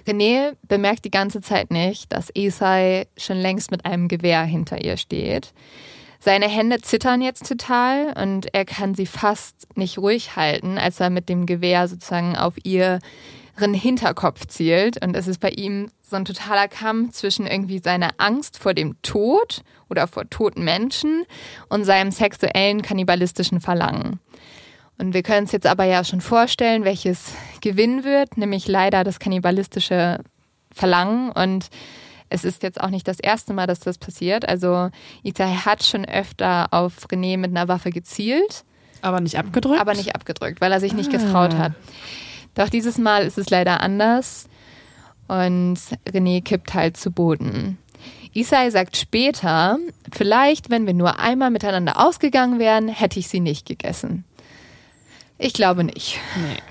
René bemerkt die ganze Zeit nicht, dass Esai schon längst mit einem Gewehr hinter ihr steht. Seine Hände zittern jetzt total und er kann sie fast nicht ruhig halten, als er mit dem Gewehr sozusagen auf ihren Hinterkopf zielt. Und es ist bei ihm so ein totaler Kampf zwischen irgendwie seiner Angst vor dem Tod oder vor toten Menschen und seinem sexuellen kannibalistischen Verlangen. Und wir können uns jetzt aber ja schon vorstellen, welches gewinnen wird, nämlich leider das kannibalistische Verlangen und es ist jetzt auch nicht das erste Mal, dass das passiert. Also Itay hat schon öfter auf René mit einer Waffe gezielt. Aber nicht abgedrückt? Aber nicht abgedrückt, weil er sich nicht ah. getraut hat. Doch dieses Mal ist es leider anders. Und René kippt halt zu Boden. Isai sagt später, vielleicht, wenn wir nur einmal miteinander ausgegangen wären, hätte ich sie nicht gegessen. Ich glaube nicht. Nee.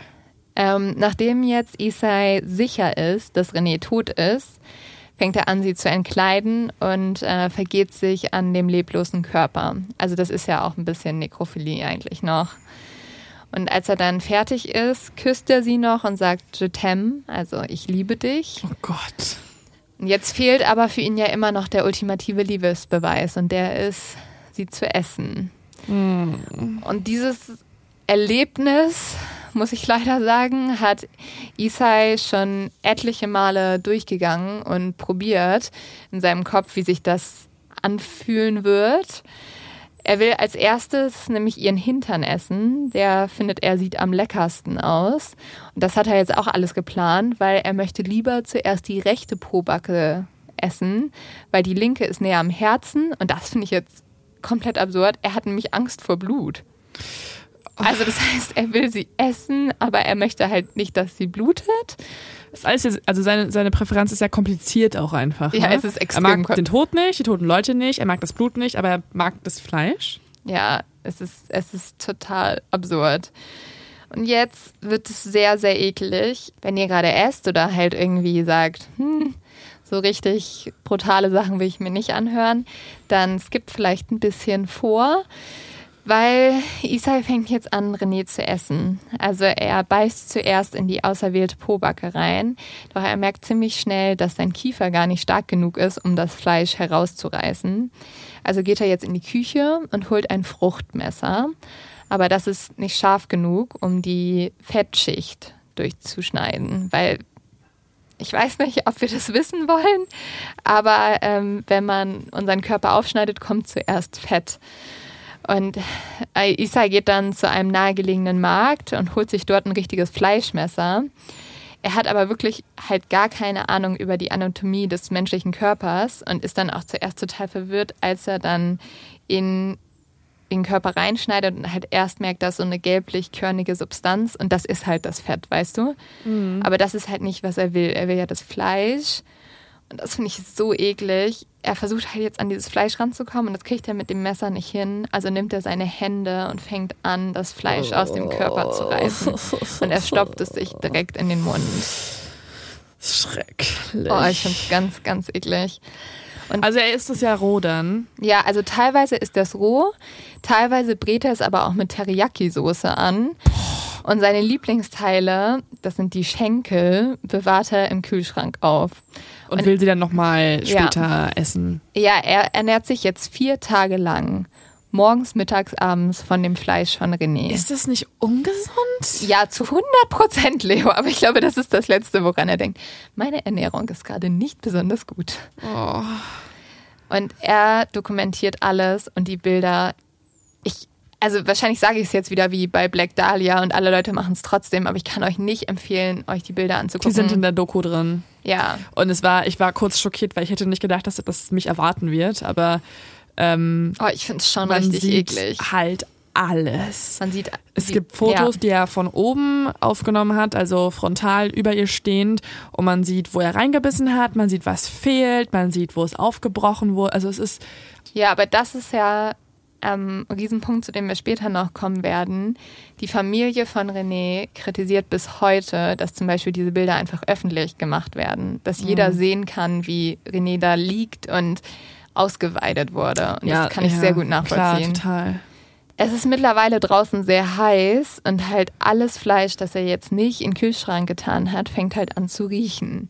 Ähm, nachdem jetzt Isai sicher ist, dass René tot ist, fängt er an, sie zu entkleiden und äh, vergeht sich an dem leblosen Körper. Also das ist ja auch ein bisschen Nekrophilie eigentlich noch. Und als er dann fertig ist, küsst er sie noch und sagt Je t'aime, also ich liebe dich. Oh Gott. Und jetzt fehlt aber für ihn ja immer noch der ultimative Liebesbeweis und der ist, sie zu essen. Mm. Und dieses Erlebnis muss ich leider sagen, hat Isai schon etliche Male durchgegangen und probiert in seinem Kopf, wie sich das anfühlen wird. Er will als erstes nämlich ihren Hintern essen. Der findet er sieht am leckersten aus. Und das hat er jetzt auch alles geplant, weil er möchte lieber zuerst die rechte Pobacke essen, weil die linke ist näher am Herzen. Und das finde ich jetzt komplett absurd. Er hat nämlich Angst vor Blut. Also das heißt, er will sie essen, aber er möchte halt nicht, dass sie blutet. Das alles, jetzt- also seine, seine Präferenz ist ja kompliziert auch einfach. Ja, ne? es ist Er extrem mag kom- den Tod nicht, die toten Leute nicht, er mag das Blut nicht, aber er mag das Fleisch. Ja, es ist, es ist total absurd. Und jetzt wird es sehr, sehr eklig, wenn ihr gerade esst oder halt irgendwie sagt, hm, so richtig brutale Sachen will ich mir nicht anhören, dann skippt vielleicht ein bisschen vor, weil Isai fängt jetzt an, René zu essen. Also er beißt zuerst in die auserwählte Pobacke rein, doch er merkt ziemlich schnell, dass sein Kiefer gar nicht stark genug ist, um das Fleisch herauszureißen. Also geht er jetzt in die Küche und holt ein Fruchtmesser. Aber das ist nicht scharf genug, um die Fettschicht durchzuschneiden, weil ich weiß nicht, ob wir das wissen wollen, aber ähm, wenn man unseren Körper aufschneidet, kommt zuerst Fett. Und äh, Isa geht dann zu einem nahegelegenen Markt und holt sich dort ein richtiges Fleischmesser. Er hat aber wirklich halt gar keine Ahnung über die Anatomie des menschlichen Körpers und ist dann auch zuerst total verwirrt, als er dann in den Körper reinschneidet und halt erst merkt, dass so eine gelblich-körnige Substanz und das ist halt das Fett, weißt du? Aber das ist halt nicht, was er will. Er will ja das Fleisch und das finde ich so eklig. Er versucht halt jetzt an dieses Fleisch ranzukommen und das kriegt er mit dem Messer nicht hin. Also nimmt er seine Hände und fängt an, das Fleisch aus dem Körper zu reißen. Und er stopft es sich direkt in den Mund. Schrecklich. Oh, ich finde es ganz, ganz eklig. also er isst es ja roh dann. Ja, also teilweise ist das roh, teilweise brät er es aber auch mit Teriyaki-Soße an. Und seine Lieblingsteile, das sind die Schenkel, bewahrt er im Kühlschrank auf. Und, will sie dann nochmal Ja. später essen. Ja, er ernährt sich jetzt vier Tage lang. Morgens, mittags, abends von dem Fleisch von René. Ist das nicht ungesund? ja, zu 100 Prozent, Leo. Aber ich glaube, das ist das Letzte, woran er denkt. Meine Ernährung ist gerade nicht besonders gut. Oh. Und er dokumentiert alles und die Bilder. Also wahrscheinlich sage ich es jetzt wieder wie bei Black Dahlia und alle Leute machen es trotzdem, aber ich kann euch nicht empfehlen, euch die Bilder Die anzugucken. sind in der Doku drin. ja, Und es war, ich war kurz schockiert, weil ich hätte nicht gedacht, dass das mich erwarten wird. Aber ähm, oh, ich finde es schon man richtig sieht eklig. halt alles. Man sieht, Es die- gibt Fotos, Ja. die er von oben aufgenommen hat, also frontal über ihr stehend. Und man sieht, wo er reingebissen hat, man sieht, was fehlt, man sieht, wo es aufgebrochen wurde. Also es ist, Ja, aber das ist ja ähm, Riesenpunkt, zu dem wir später noch kommen werden. Die Familie von René kritisiert bis heute, dass zum Beispiel diese Bilder einfach öffentlich gemacht werden. Dass jeder sehen kann, wie René da liegt und ausgeweidet wurde. Und das kann ich ja, sehr gut Klar, nachvollziehen. total. Es ist mittlerweile draußen sehr heiß und halt alles Fleisch, das er jetzt nicht in den Kühlschrank getan hat, fängt halt an zu riechen.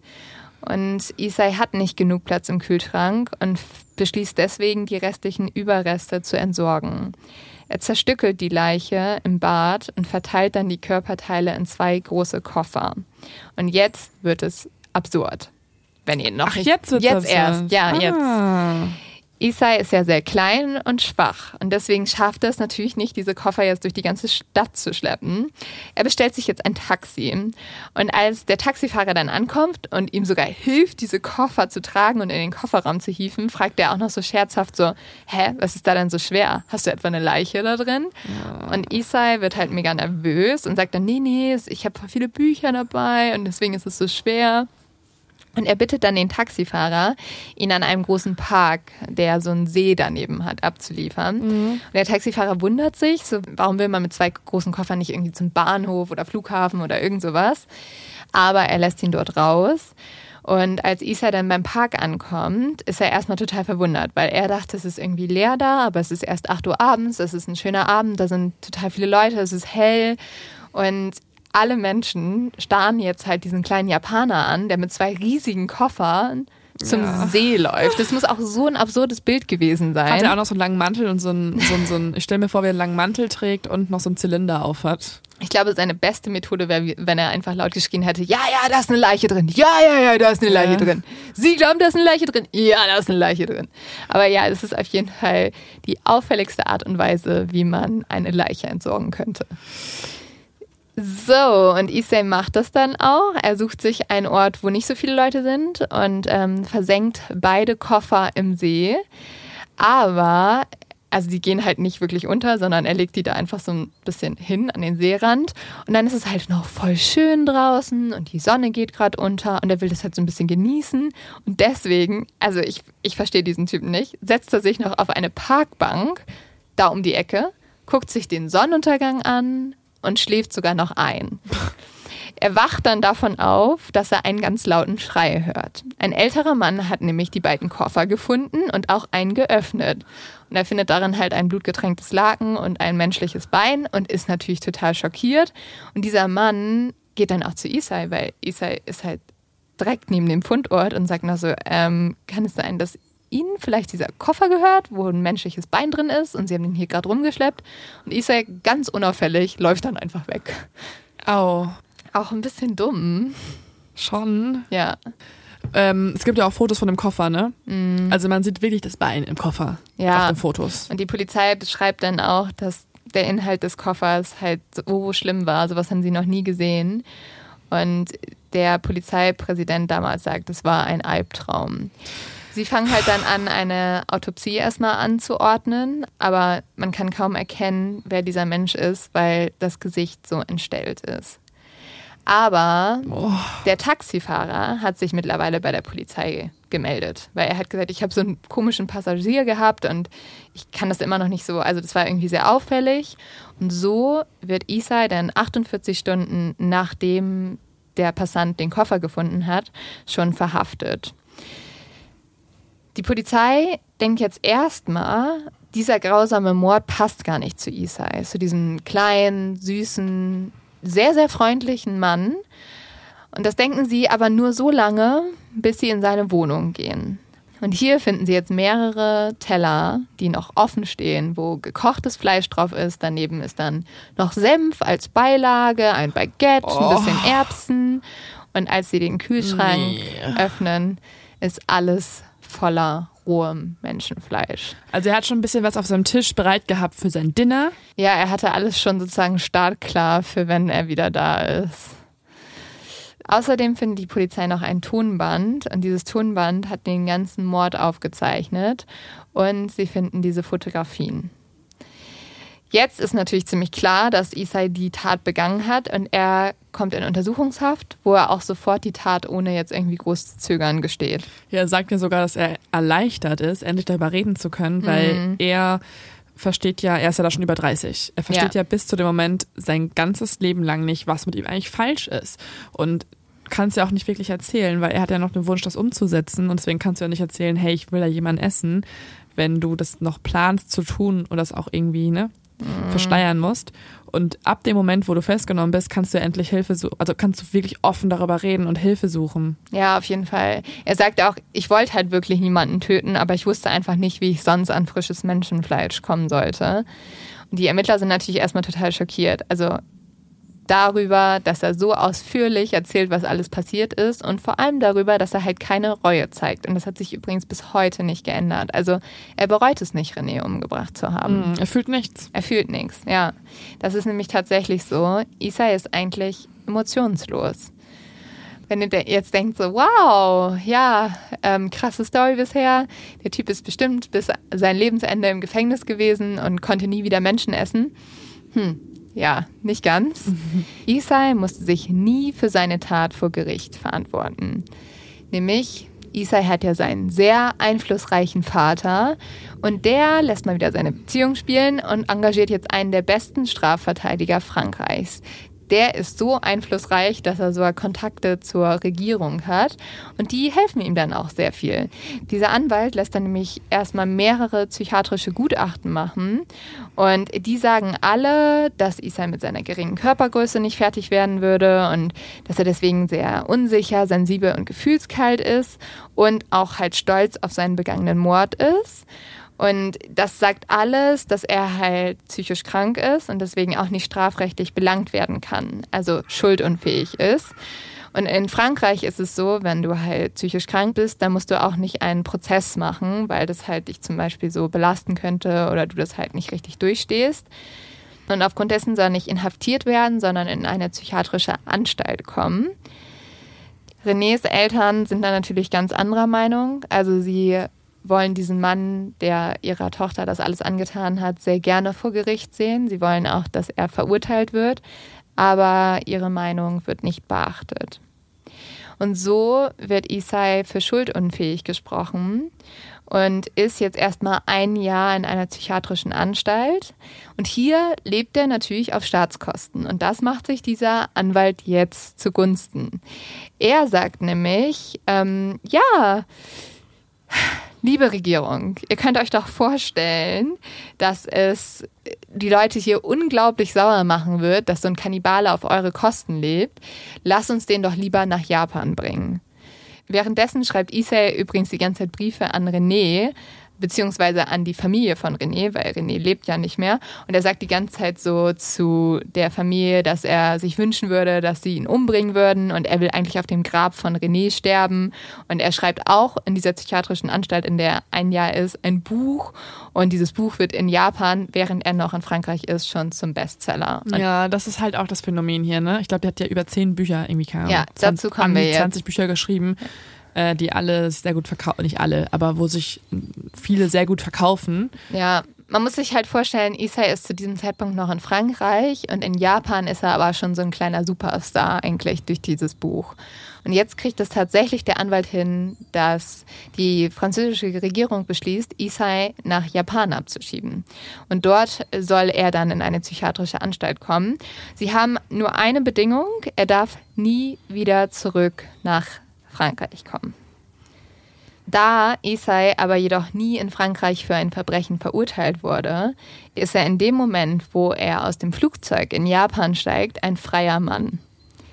Und Isai hat nicht genug Platz im Kühlschrank und beschließt deswegen, die restlichen Überreste zu entsorgen. Er zerstückelt die Leiche im Bad und verteilt dann die Körperteile in zwei große Koffer. Und jetzt wird es absurd. Wenn ihr noch Ach, nicht, jetzt jetzt absurd. erst, ja, jetzt. Isai ist ja sehr klein und schwach und deswegen schafft er es natürlich nicht, diese Koffer jetzt durch die ganze Stadt zu schleppen. Er bestellt sich jetzt ein Taxi und als der Taxifahrer dann ankommt und ihm sogar hilft, diese Koffer zu tragen und in den Kofferraum zu hieven, fragt er auch noch so scherzhaft so, hä, was ist da denn so schwer? Hast du etwa eine Leiche da drin? Und Isai wird halt mega nervös und sagt dann, nee, nee, ich habe viele Bücher dabei und deswegen ist es so schwer. Und er bittet dann den Taxifahrer, ihn an einem großen Park, der so einen See daneben hat, abzuliefern. Und der Taxifahrer wundert sich, so, warum will man mit zwei großen Koffern nicht irgendwie zum Bahnhof oder Flughafen oder irgend sowas. Aber er lässt ihn dort raus. Und als Isa dann beim Park ankommt, ist er erstmal total verwundert, weil er dachte, es ist irgendwie leer da, aber es ist erst 8 Uhr abends, es ist ein schöner Abend, da sind total viele Leute, es ist hell. Und alle Menschen starren jetzt halt diesen kleinen Japaner an, der mit zwei riesigen Koffern zum Ja. See läuft. Das muss auch so ein absurdes Bild gewesen sein. Hat er auch noch so einen langen Mantel und so einen, so einen, so einen ich stelle mir vor, wie er einen langen Mantel trägt und noch so einen Zylinder auf hat. Ich glaube, seine beste Methode wäre, wenn er einfach laut geschrien hätte, ja, ja, da ist eine Leiche drin. Ja, ja, ja, da ist eine Leiche Ja. drin. Sie glauben, da ist eine Leiche drin. Ja, da ist eine Leiche drin. Aber ja, das ist auf jeden Fall die auffälligste Art und Weise, wie man eine Leiche entsorgen könnte. So, und Issei macht das dann auch. Er sucht sich einen Ort, wo nicht so viele Leute sind und ähm, versenkt beide Koffer im See. Aber also die gehen halt nicht wirklich unter, sondern er legt die da einfach so ein bisschen hin an den Seerand. Und dann ist es halt noch voll schön draußen und die Sonne geht gerade unter und er will das halt so ein bisschen genießen. Und deswegen, also ich, ich verstehe diesen Typen nicht, setzt er sich noch auf eine Parkbank da um die Ecke, guckt sich den Sonnenuntergang an und schläft sogar noch ein. Er wacht dann davon auf, dass er einen ganz lauten Schrei hört. Ein älterer Mann hat nämlich die beiden Koffer gefunden und auch einen geöffnet. Und er findet darin halt ein blutgetränktes Laken und ein menschliches Bein und ist natürlich total schockiert. Und dieser Mann geht dann auch zu Isai, weil Isai ist halt direkt neben dem Fundort und sagt noch so, ähm, kann es sein, dass Ihnen vielleicht dieser Koffer gehört, wo ein menschliches Bein drin ist und Sie haben ihn hier gerade rumgeschleppt. Und Isai ganz unauffällig läuft dann einfach weg. Au. Auch ein bisschen dumm. Schon. Ja. Ähm, es gibt ja auch Fotos von dem Koffer, ne? Mhm. Also man sieht wirklich das Bein im Koffer Ja. auf den Fotos. Und die Polizei beschreibt dann auch, dass der Inhalt des Koffers halt so schlimm war. Sowas haben sie noch nie gesehen. Und der Polizeipräsident damals sagt, es war ein Albtraum. Sie fangen halt dann an, eine Autopsie erstmal anzuordnen, aber man kann kaum erkennen, wer dieser Mensch ist, weil das Gesicht so entstellt ist. Aber Oh. der Taxifahrer hat sich mittlerweile bei der Polizei gemeldet, weil er hat gesagt, ich habe so einen komischen Passagier gehabt und ich kann das immer noch nicht so, also das war irgendwie sehr auffällig. Und so wird Isai dann 48 Stunden nachdem der Passant den Koffer gefunden hat, schon verhaftet. Die Polizei denkt jetzt erstmal, dieser grausame Mord passt gar nicht zu Isai, zu diesem kleinen, süßen, sehr, sehr freundlichen Mann. Und das denken sie aber nur so lange, bis sie in seine Wohnung gehen. Und hier finden sie jetzt mehrere Teller, die noch offen stehen, wo gekochtes Fleisch drauf ist. Daneben ist dann noch Senf als Beilage, ein Baguette, ein bisschen Erbsen. Und als sie den Kühlschrank Nee. öffnen, ist alles voller rohem Menschenfleisch. Also er hat schon ein bisschen was auf seinem Tisch bereit gehabt für sein Dinner. Ja, er hatte alles schon sozusagen startklar für wenn er wieder da ist. Außerdem findet die Polizei noch ein Tonband und dieses Tonband hat den ganzen Mord aufgezeichnet und sie finden diese Fotografien. Jetzt ist natürlich ziemlich klar, dass Isai die Tat begangen hat und er kommt in Untersuchungshaft, wo er auch sofort die Tat ohne jetzt irgendwie groß zu zögern gesteht. Ja, er sagt mir sogar, dass er erleichtert ist, endlich darüber reden zu können, weil Mhm. er versteht ja, er ist ja da schon über 30. Er versteht ja. bis zu dem Moment sein ganzes Leben lang nicht, was mit ihm eigentlich falsch ist. Und kann es ja auch nicht wirklich erzählen, weil er hat ja noch den Wunsch, das umzusetzen. Und deswegen kannst du ja nicht erzählen, hey, ich will da jemanden essen, wenn du das noch planst zu tun und das auch irgendwie, ne, verschleiern musst. Und ab dem Moment, wo du festgenommen bist, kannst du endlich Hilfe suchen, also kannst du wirklich offen darüber reden und Hilfe suchen. Ja, auf jeden Fall. Er sagt auch, ich wollte halt wirklich niemanden töten, aber ich wusste einfach nicht, wie ich sonst an frisches Menschenfleisch kommen sollte. Und die Ermittler sind natürlich erstmal total schockiert. Also darüber, dass er so ausführlich erzählt, was alles passiert ist und vor allem darüber, dass er halt keine Reue zeigt. Und das hat sich übrigens bis heute nicht geändert. Also er bereut es nicht, René umgebracht zu haben. Mhm, er fühlt nichts. Er fühlt nichts, ja. Das ist nämlich tatsächlich so. Isai ist eigentlich emotionslos. Wenn ihr jetzt denkt so, wow, ja, ähm, krasse Story bisher. Der Typ ist bestimmt bis sein Lebensende im Gefängnis gewesen und konnte nie wieder Menschen essen. Hm, ja, nicht ganz. Isai musste sich nie für seine Tat vor Gericht verantworten. Nämlich, Isai hat ja seinen sehr einflussreichen Vater und der lässt mal wieder seine Beziehung spielen und engagiert jetzt einen der besten Strafverteidiger Frankreichs. Der ist so einflussreich, dass er sogar Kontakte zur Regierung hat und die helfen ihm dann auch sehr viel. Dieser Anwalt lässt dann nämlich erstmal mehrere psychiatrische Gutachten machen und die sagen alle, dass Isai mit seiner geringen Körpergröße nicht fertig werden würde und dass er deswegen sehr unsicher, sensibel und gefühlskalt ist und auch halt stolz auf seinen begangenen Mord ist. Und das sagt alles, dass er halt psychisch krank ist und deswegen auch nicht strafrechtlich belangt werden kann, also schuldunfähig ist. Und in Frankreich ist es so, wenn du halt psychisch krank bist, dann musst du auch nicht einen Prozess machen, weil das halt dich zum Beispiel so belasten könnte oder du das halt nicht richtig durchstehst. Und aufgrund dessen soll er nicht inhaftiert werden, sondern in eine psychiatrische Anstalt kommen. Renés Eltern sind da natürlich ganz anderer Meinung. Also sie wollen diesen Mann, der ihrer Tochter das alles angetan hat, sehr gerne vor Gericht sehen. Sie wollen auch, dass er verurteilt wird, aber ihre Meinung wird nicht beachtet. Und so wird Isai für schuldunfähig gesprochen und ist jetzt erstmal ein Jahr in einer psychiatrischen Anstalt. Und hier lebt er natürlich auf Staatskosten. Und das macht sich dieser Anwalt jetzt zugunsten. Er sagt nämlich, ähm, ja, liebe Regierung, ihr könnt euch doch vorstellen, dass es die Leute hier unglaublich sauer machen wird, dass so ein Kannibale auf eure Kosten lebt. Lasst uns den doch lieber nach Japan bringen. Währenddessen schreibt Issei übrigens die ganze Zeit Briefe an René, beziehungsweise an die Familie von René, weil René lebt ja nicht mehr. Und er sagt die ganze Zeit so zu der Familie, dass er sich wünschen würde, dass sie ihn umbringen würden und er will eigentlich auf dem Grab von René sterben. Und er schreibt auch in dieser psychiatrischen Anstalt, in der er ein Jahr ist, ein Buch. Und dieses Buch wird in Japan, während er noch in Frankreich ist, schon zum Bestseller. Und ja, das ist halt auch das Phänomen hier, ne? Ich glaube, der hat ja über zehn Bücher irgendwie, keine Ahnung, Ja, dazu kommen wir jetzt. 20 Bücher geschrieben, äh, die alle sehr gut verkaufen, nicht alle, aber wo sich viele sehr gut verkaufen. Ja, man muss sich halt vorstellen, Isai ist zu diesem Zeitpunkt noch in Frankreich und in Japan ist er aber schon so ein kleiner Superstar eigentlich durch dieses Buch. Und jetzt kriegt es tatsächlich der Anwalt hin, dass die französische Regierung beschließt, Isai nach Japan abzuschieben. Und dort soll er dann in eine psychiatrische Anstalt kommen. Sie haben nur eine Bedingung, er darf nie wieder zurück nach Frankreich kommen. Da Isai aber jedoch nie in Frankreich für ein Verbrechen verurteilt wurde, ist er in dem Moment, wo er aus dem Flugzeug in Japan steigt, ein freier Mann.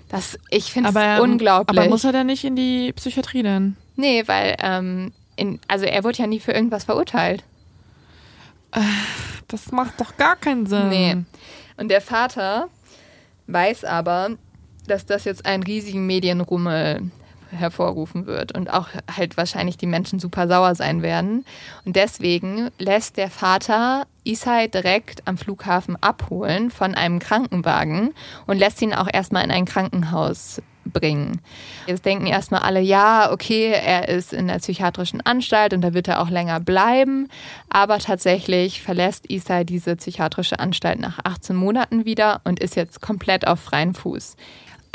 Das, ich finde es Aber, unglaublich. aber muss er denn nicht in die Psychiatrie denn? nee, weil, ähm, in, also er wurde ja nie für irgendwas verurteilt. Das macht doch gar keinen Sinn. Nee. Und der Vater weiß aber, dass das jetzt einen riesigen Medienrummel hervorrufen wird und auch halt wahrscheinlich die Menschen super sauer sein werden. Und deswegen lässt der Vater Isai direkt am Flughafen abholen von einem Krankenwagen und lässt ihn auch erstmal in ein Krankenhaus bringen. Jetzt denken erstmal alle, ja, okay, er ist in der psychiatrischen Anstalt und da wird er auch länger bleiben. Aber tatsächlich verlässt Isai diese psychiatrische Anstalt nach 18 Monaten wieder und ist jetzt komplett auf freiem Fuß.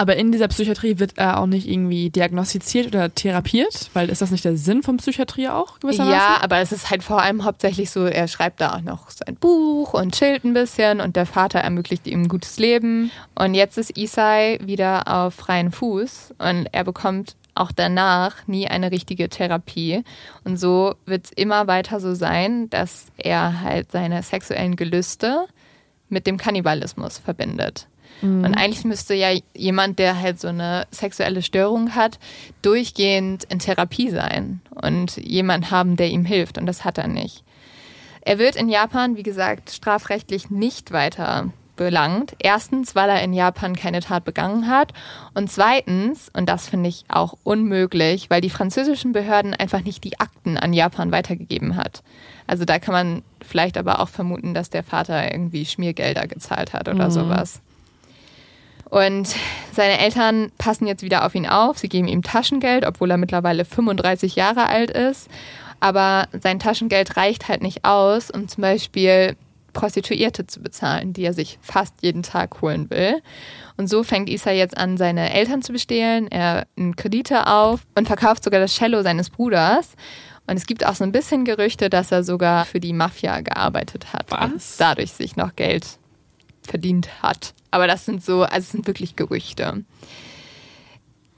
Aber in dieser Psychiatrie wird er auch nicht irgendwie diagnostiziert oder therapiert, weil ist das nicht der Sinn von Psychiatrie auch gewissermaßen? Ja, aber es ist halt vor allem hauptsächlich so, er schreibt da auch noch sein Buch und chillt ein bisschen und der Vater ermöglicht ihm ein gutes Leben. Und jetzt ist Isai wieder auf freien Fuß und er bekommt auch danach nie eine richtige Therapie. Und so wird es immer weiter so sein, dass er halt seine sexuellen Gelüste mit dem Kannibalismus verbindet. Und eigentlich müsste ja jemand, der halt so eine sexuelle Störung hat, durchgehend in Therapie sein und jemand haben, der ihm hilft. Und das hat er nicht. Er wird in Japan, wie gesagt, strafrechtlich nicht weiter belangt. Erstens, weil er in Japan keine Tat begangen hat. Und zweitens, und das finde ich auch unmöglich, weil die französischen Behörden einfach nicht die Akten an Japan weitergegeben hat. Also da kann man vielleicht aber auch vermuten, dass der Vater irgendwie Schmiergelder gezahlt hat oder sowas. Und seine Eltern passen jetzt wieder auf ihn auf. Sie geben ihm Taschengeld, obwohl er mittlerweile 35 Jahre alt ist. Aber sein Taschengeld reicht halt nicht aus, um zum Beispiel Prostituierte zu bezahlen, die er sich fast jeden Tag holen will. Und so fängt Isa jetzt an, seine Eltern zu bestehlen. Er nimmt Kredite auf und verkauft sogar das Cello seines Bruders. Und es gibt auch so ein bisschen Gerüchte, dass er sogar für die Mafia gearbeitet hat und Was? dadurch sich noch Geld verdient hat. Aber das sind so, also es sind wirklich Gerüchte.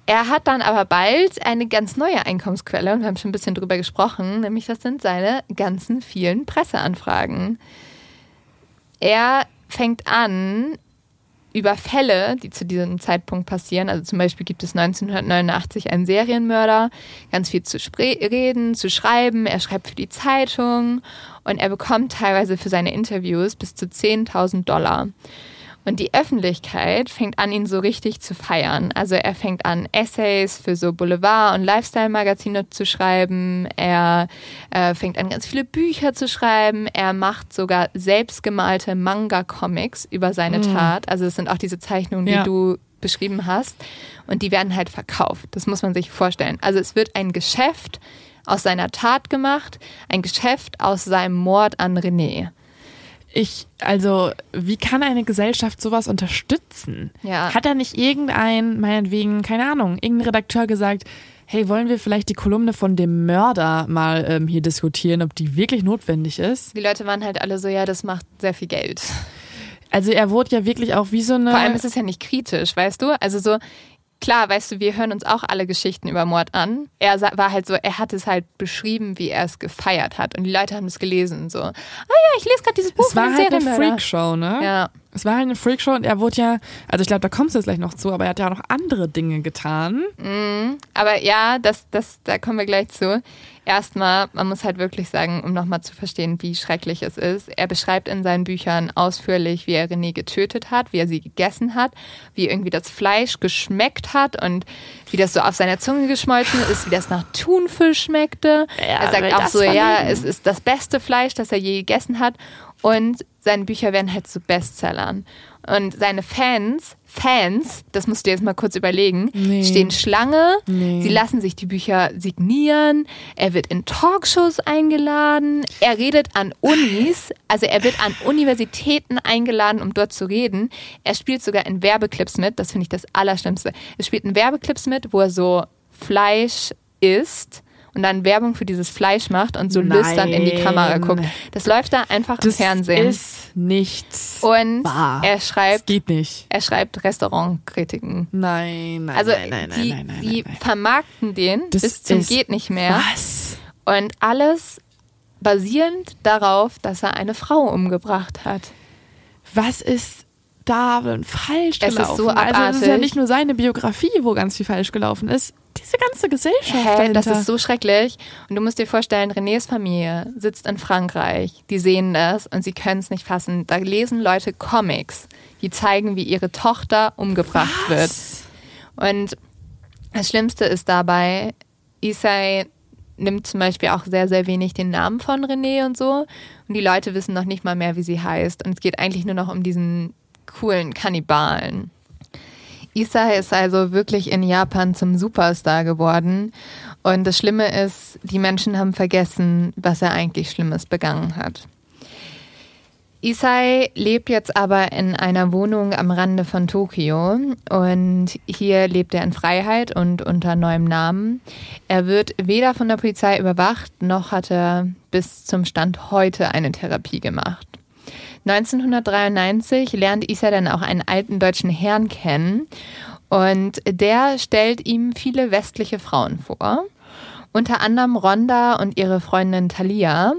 Er hat dann aber bald eine ganz neue Einkommensquelle und wir haben schon ein bisschen drüber gesprochen, nämlich das sind seine ganzen vielen Presseanfragen. Er fängt an, über Fälle, die zu diesem Zeitpunkt passieren, also zum Beispiel gibt es 1989 einen Serienmörder, ganz viel zu reden, zu schreiben. Er schreibt für die Zeitung und er bekommt teilweise für seine Interviews bis zu 10.000 Dollar. Und die Öffentlichkeit fängt an, ihn so richtig zu feiern. Also er fängt an, Essays für so Boulevard- und Lifestyle-Magazine zu schreiben. Er äh, fängt an, ganz viele Bücher zu schreiben. Er macht sogar selbstgemalte Manga-Comics über seine Tat. Also es sind auch diese Zeichnungen, die Ja. du beschrieben hast. Und die werden halt verkauft. Das muss man sich vorstellen. Also es wird ein Geschäft aus seiner Tat gemacht, ein Geschäft aus seinem Mord an René. Ich, also, wie kann eine Gesellschaft sowas unterstützen? Ja. Hat da nicht irgendein, meinetwegen, keine Ahnung, irgendein Redakteur gesagt, hey, wollen wir vielleicht die Kolumne von dem Mörder mal ähm, hier diskutieren, ob die wirklich notwendig ist? Die Leute waren halt alle so, ja, das macht sehr viel Geld. Also er wurde ja wirklich auch wie so eine. Vor allem ist es ja nicht kritisch, weißt du? Also so, klar, weißt du, wir hören uns auch alle Geschichten über Mord an. Er war halt so, er hat es halt beschrieben, wie er es gefeiert hat. Und die Leute haben es gelesen. So, ah ja, ich lese gerade dieses Buch es war halt eine. Freakshow, ne? Ja. Es war halt eine Freakshow und er wurde ja, also ich glaube, da kommst du jetzt gleich noch zu, aber er hat ja auch noch andere Dinge getan. Aber ja, das, das, da kommen wir gleich zu. Erstmal, man muss halt wirklich sagen, um nochmal zu verstehen, wie schrecklich es ist. Er beschreibt in seinen Büchern ausführlich, wie er René getötet hat, wie er sie gegessen hat, wie irgendwie das Fleisch geschmeckt hat und wie das so auf seiner Zunge geschmolzen ist, wie das nach Thunfisch schmeckte. er sagt auch so, ja, es ist das beste Fleisch, das er je gegessen hat. Und seine Bücher werden halt zu Bestsellern. Und seine Fans, Fans, das musst du jetzt mal kurz überlegen, Nee. stehen Schlange. Nee. Sie lassen sich die Bücher signieren. Er wird in Talkshows eingeladen. Er redet an Unis. Also er wird an Universitäten eingeladen, um dort zu reden. Er spielt sogar in Werbeclips mit. Das finde ich das Allerschlimmste. Er spielt in Werbeclips mit, wo er so Fleisch isst und dann Werbung für dieses Fleisch macht und so lüstern in die Kamera Nein. guckt. Das läuft da einfach Das im Fernsehen. ist nichts. und wahr. er Das schreibt, geht nicht. er schreibt Restaurantkritiken. Nein, nein, Also nein, nein, nein, die, nein, nein, die nein, nein. vermarkten den Das bis zum geht nicht mehr Was? und alles basierend darauf, dass er eine Frau umgebracht hat. Was ist da denn falsch Es ist gelaufen? so also es ist ja abartig. nicht nur seine Biografie, wo ganz viel falsch gelaufen ist. Diese ganze Gesellschaft Hä, das ist so schrecklich. Und du musst dir vorstellen, Renés Familie sitzt in Frankreich. Die sehen das und sie können es nicht fassen. Da lesen Leute Comics, die zeigen, wie ihre Tochter umgebracht wird. Was? Und das Schlimmste ist dabei, Isai nimmt zum Beispiel auch sehr, sehr wenig den Namen von René und so. Und die Leute wissen noch nicht mal mehr, wie sie heißt. Und es geht eigentlich nur noch um diesen coolen Kannibalen. Isai ist also wirklich in Japan zum Superstar geworden. Und das Schlimme ist, die Menschen haben vergessen, was er eigentlich Schlimmes begangen hat. Isai lebt jetzt aber in einer Wohnung am Rande von Tokio und hier lebt er in Freiheit und unter neuem Namen. Er wird weder von der Polizei überwacht, noch hat er bis zum Stand heute eine Therapie gemacht. 1993 lernt Isai dann auch einen alten deutschen Herrn kennen und der stellt ihm viele westliche Frauen vor. Unter anderem Rhonda und ihre Freundin Thalia.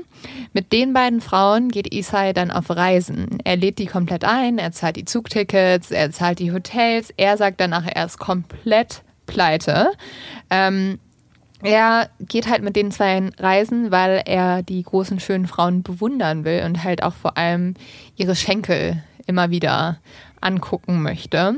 Mit den beiden Frauen geht Isai dann auf Reisen. Er lädt die komplett ein, er zahlt die Zugtickets, er zahlt die Hotels. Er sagt danach, er ist komplett pleite. Ähm, er geht halt mit den zwei reisen, weil er die großen, schönen Frauen bewundern will und halt auch vor allem ihre Schenkel immer wieder angucken möchte.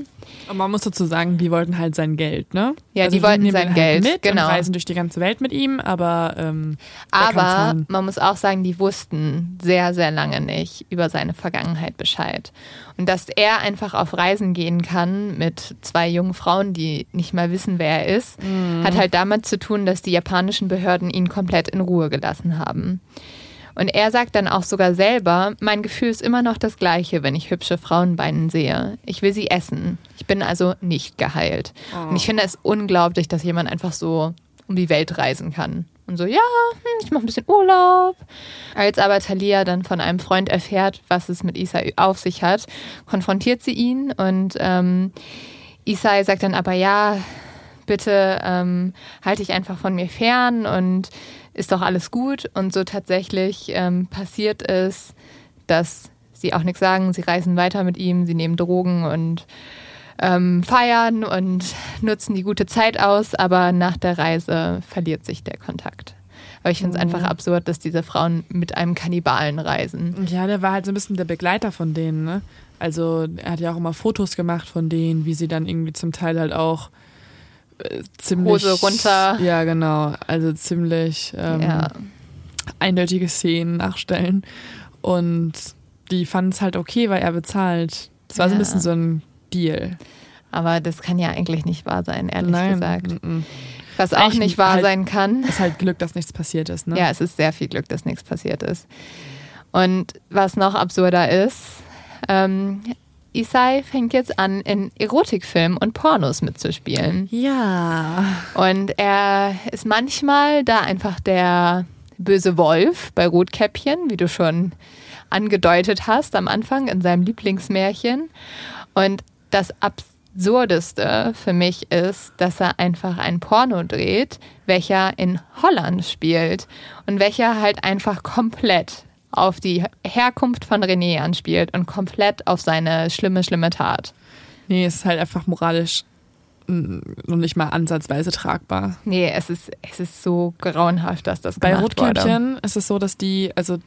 Und man muss dazu sagen, die wollten halt sein Geld, ne? Ja, die wollten sein ihn Geld, mit genau. und reisen durch die ganze Welt mit ihm, aber ähm, er Aber man muss auch sagen, die wussten sehr, sehr lange nicht über seine Vergangenheit Bescheid. Und dass er einfach auf Reisen gehen kann mit zwei jungen Frauen, die nicht mal wissen, wer er ist, Mhm. hat halt damit zu tun, dass die japanischen Behörden ihn komplett in Ruhe gelassen haben. Und er sagt dann auch sogar selber, mein Gefühl ist immer noch das gleiche, wenn ich hübsche Frauenbeinen sehe. Ich will sie essen. Ich bin also nicht geheilt. Und ich finde es unglaublich, dass jemand einfach so um die Welt reisen kann. Und so, ja, hm, ich mache ein bisschen Urlaub. Als aber Thalia dann von einem Freund erfährt, was es mit Isai auf sich hat, konfrontiert sie ihn und ähm, Isai sagt dann aber, ja, bitte ähm, halte ich einfach von mir fern und ist doch alles gut. Und so tatsächlich ähm, passiert es, dass sie auch nichts sagen. Sie reisen weiter mit ihm, sie nehmen Drogen und ähm, feiern und nutzen die gute Zeit aus, aber nach der Reise verliert sich der Kontakt. Aber ich finde es einfach absurd, dass diese Frauen mit einem Kannibalen reisen. Ja, der war halt so ein bisschen der Begleiter von denen, ne? Also er hat ja auch immer Fotos gemacht von denen, wie sie dann irgendwie zum Teil halt auch äh, ziemlich Hose runter. Ja, genau. Also ziemlich ähm, ja. eindeutige Szenen nachstellen. Und die fanden es halt okay, weil er bezahlt. Das war so ein Ja. bisschen so ein Deal. Aber das kann ja eigentlich nicht wahr sein, ehrlich Nein. gesagt. mm, mm. Was auch Eigentlich nicht wahr halt- sein kann. Ist halt Glück, dass nichts passiert ist. Ne? Ja, es ist sehr viel Glück, dass nichts passiert ist. Und was noch absurder ist, ähm, Isai fängt jetzt an, in Erotikfilmen und Pornos mitzuspielen. Ja. Und er ist manchmal da einfach der böse Wolf bei Rotkäppchen, wie du schon angedeutet hast am Anfang in seinem Lieblingsmärchen. Und das Absurdeste für mich ist, dass er einfach ein Porno dreht, welcher in Holland spielt und welcher halt einfach komplett auf die Herkunft von René anspielt und komplett auf seine schlimme, schlimme Tat. Nee, es ist halt einfach moralisch mm, noch nicht mal ansatzweise tragbar. Nee, es ist, es ist so grauenhaft, dass das Bei gemacht wurde. Rotkäppchen ist es so, dass die, also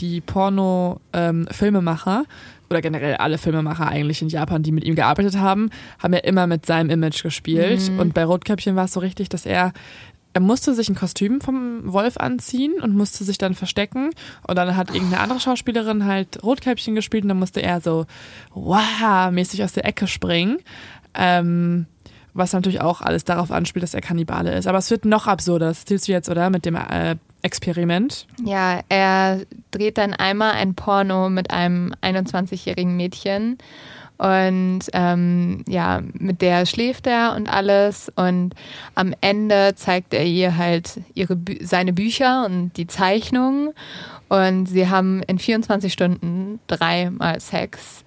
die Porno-Filmemacher oder generell alle Filmemacher eigentlich in Japan, die mit ihm gearbeitet haben, haben ja immer mit seinem Image gespielt. Mhm. Und bei Rotkäppchen war es so richtig, dass er er musste sich ein Kostüm vom Wolf anziehen und musste sich dann verstecken. Und dann hat irgendeine andere Schauspielerin halt Rotkäppchen gespielt und dann musste er so wow mäßig aus der Ecke springen. Ähm, was natürlich auch alles darauf anspielt, dass er Kannibale ist. Aber es wird noch absurder. Das erzählst du jetzt, oder? Mit dem äh, Experiment. Ja, er dreht dann einmal ein Porno mit einem 21-jährigen Mädchen und ähm, ja, mit der schläft er und alles und am Ende zeigt er ihr halt ihre seine Bücher und die Zeichnungen und sie haben in 24 Stunden dreimal Sex.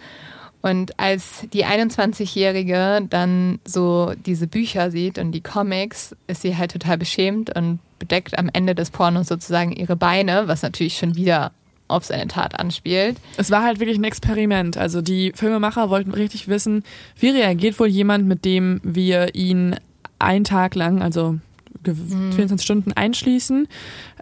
Und als die 21-Jährige dann so diese Bücher sieht und die Comics, ist sie halt total beschämt und bedeckt am Ende des Pornos sozusagen ihre Beine, was natürlich schon wieder auf seine Tat anspielt. Es war halt wirklich ein Experiment. Also die Filmemacher wollten richtig wissen, wie reagiert wohl jemand, mit dem wir ihn einen Tag lang, also ge- 24 Stunden einschließen.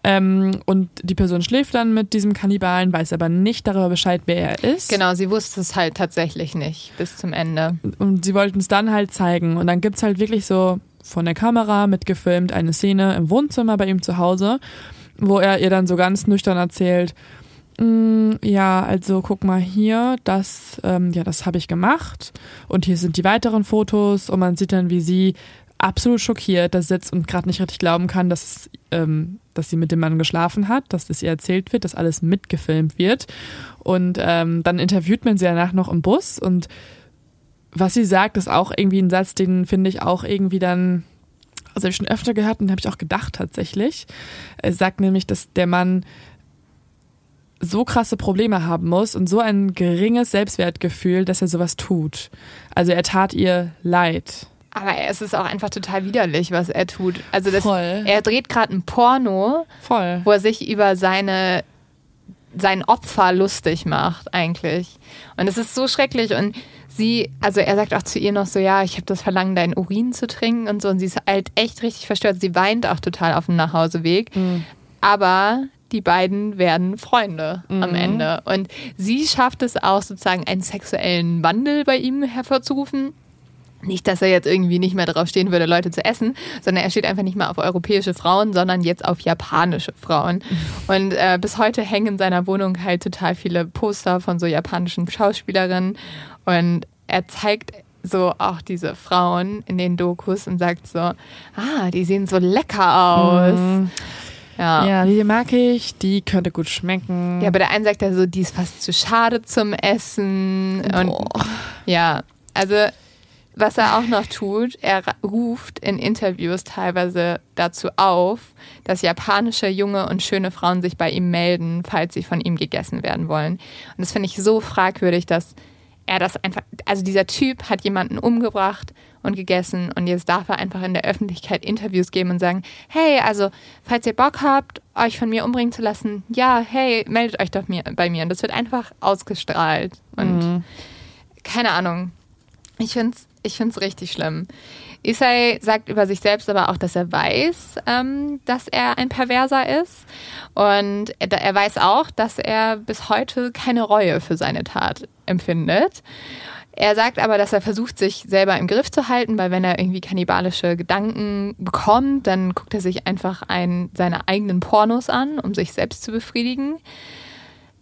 Ähm, und die Person schläft dann mit diesem Kannibalen, weiß aber nicht darüber Bescheid, wer er ist. Genau, sie wusste es halt tatsächlich nicht bis zum Ende. Und sie wollten es dann halt zeigen. Und dann gibt's halt wirklich so von der Kamera mitgefilmt eine Szene im Wohnzimmer bei ihm zu Hause, wo er ihr dann so ganz nüchtern erzählt, "Mm, ja, also guck mal hier, das, ähm, ja, das habe ich gemacht. Und hier sind die weiteren Fotos und man sieht dann, wie sie absolut schockiert da sitzt und gerade nicht richtig glauben kann, dass, ähm, dass sie mit dem Mann geschlafen hat, dass das ihr erzählt wird, dass alles mitgefilmt wird. Und ähm, dann interviewt man sie danach noch im Bus und was sie sagt, ist auch irgendwie ein Satz, den finde ich auch irgendwie dann, also habe ich schon öfter gehört und habe ich auch gedacht tatsächlich. Er sagt nämlich, dass der Mann so krasse Probleme haben muss und so ein geringes Selbstwertgefühl, dass er sowas tut. Also er tat ihr leid. Aber es ist auch einfach total widerlich, was er tut. Also das, Voll. er dreht gerade ein Porno, Voll. wo er sich über seine sein Opfer lustig macht eigentlich. Und es ist so schrecklich und sie, also er sagt auch zu ihr noch so, ja, ich habe das Verlangen, deinen Urin zu trinken und so und sie ist halt echt richtig verstört. Sie weint auch total auf dem Nachhauseweg. Aber die beiden werden Freunde am Ende. Und sie schafft es auch sozusagen einen sexuellen Wandel bei ihm hervorzurufen. Nicht, dass er jetzt irgendwie nicht mehr darauf stehen würde, Leute zu essen, sondern er steht einfach nicht mehr auf europäische Frauen, sondern jetzt auf japanische Frauen. Und äh, bis heute hängen in seiner Wohnung halt total viele Poster von so japanischen Schauspielerinnen. Und er zeigt so auch diese Frauen in den Dokus und sagt so, ah, die sehen so lecker aus. Ja. Ja, die mag ich, die könnte gut schmecken. Ja, bei der einen sagt er so, die ist fast zu schade zum Essen. Und Boah. ja, also was er auch noch tut, er ruft in Interviews teilweise dazu auf, dass japanische junge und schöne Frauen sich bei ihm melden, falls sie von ihm gegessen werden wollen. Und das finde ich so fragwürdig, dass er das einfach, also dieser Typ hat jemanden umgebracht und gegessen und jetzt darf er einfach in der Öffentlichkeit Interviews geben und sagen, hey, also falls ihr Bock habt, euch von mir umbringen zu lassen, ja, hey, meldet euch doch mir, bei mir. Und das wird einfach ausgestrahlt und keine Ahnung. Ich finde es ich find's richtig schlimm. Isai sagt über sich selbst aber auch, dass er weiß, ähm, dass er ein Perverser ist. Und er, er weiß auch, dass er bis heute keine Reue für seine Tat empfindet. Er sagt aber, dass er versucht, sich selber im Griff zu halten, weil wenn er irgendwie kannibalische Gedanken bekommt, dann guckt er sich einfach ein, seine eigenen Pornos an, um sich selbst zu befriedigen.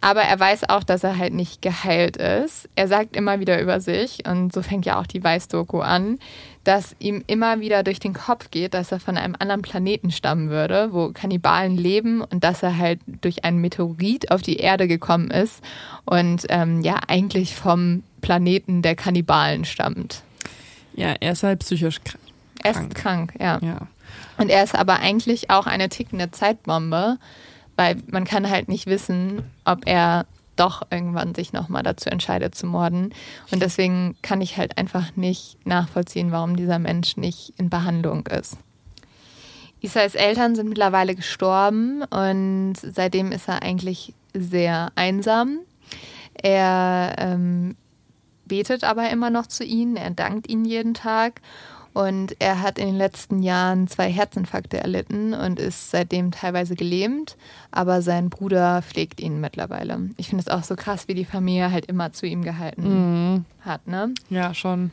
aber er weiß auch, dass er halt nicht geheilt ist. Er sagt immer wieder über sich, und so fängt ja auch die Weiß-Doku an, dass ihm immer wieder durch den Kopf geht, dass er von einem anderen Planeten stammen würde, wo Kannibalen leben und dass er halt durch einen Meteorit auf die Erde gekommen ist und ähm, ja eigentlich vom Planeten der Kannibalen stammt. Ja, er ist halt psychisch krank. Er ist krank, ja. Ja. Und er ist aber eigentlich auch eine tickende Zeitbombe, weil man kann halt nicht wissen, ob er doch irgendwann sich nochmal dazu entscheidet zu morden. Und deswegen kann ich halt einfach nicht nachvollziehen, warum dieser Mensch nicht in Behandlung ist. Isais Eltern sind mittlerweile gestorben und seitdem ist er eigentlich sehr einsam. Er ähm, betet aber immer noch zu ihnen, er dankt ihnen jeden Tag und er hat in den letzten Jahren zwei Herzinfarkte erlitten und ist seitdem teilweise gelähmt, aber sein Bruder pflegt ihn mittlerweile. Ich finde es auch so krass, wie die Familie halt immer zu ihm gehalten Mhm. hat. Ne? Ja, schon.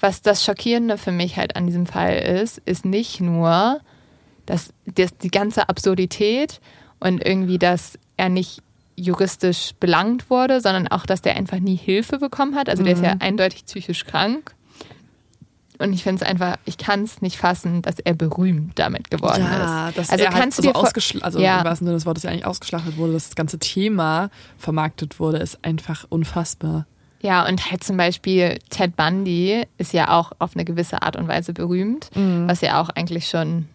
Was das Schockierende für mich halt an diesem Fall ist, ist nicht nur dass, dass die ganze Absurdität und irgendwie, dass er nicht juristisch belangt wurde, sondern auch, dass der einfach nie Hilfe bekommen hat. Also der ist ja eindeutig psychisch krank. Und ich finde es einfach, ich kann es nicht fassen, dass er berühmt damit geworden ja, ist. dass also er kannst halt du dir so vor- ausgeschl- also Ja. im wahrsten Sinne des Wortes ja eigentlich ausgeschlachtet wurde, dass das ganze Thema vermarktet wurde, ist einfach unfassbar. Ja, und halt zum Beispiel Ted Bundy ist ja auch auf eine gewisse Art und Weise berühmt, Mhm. was ja auch eigentlich schon,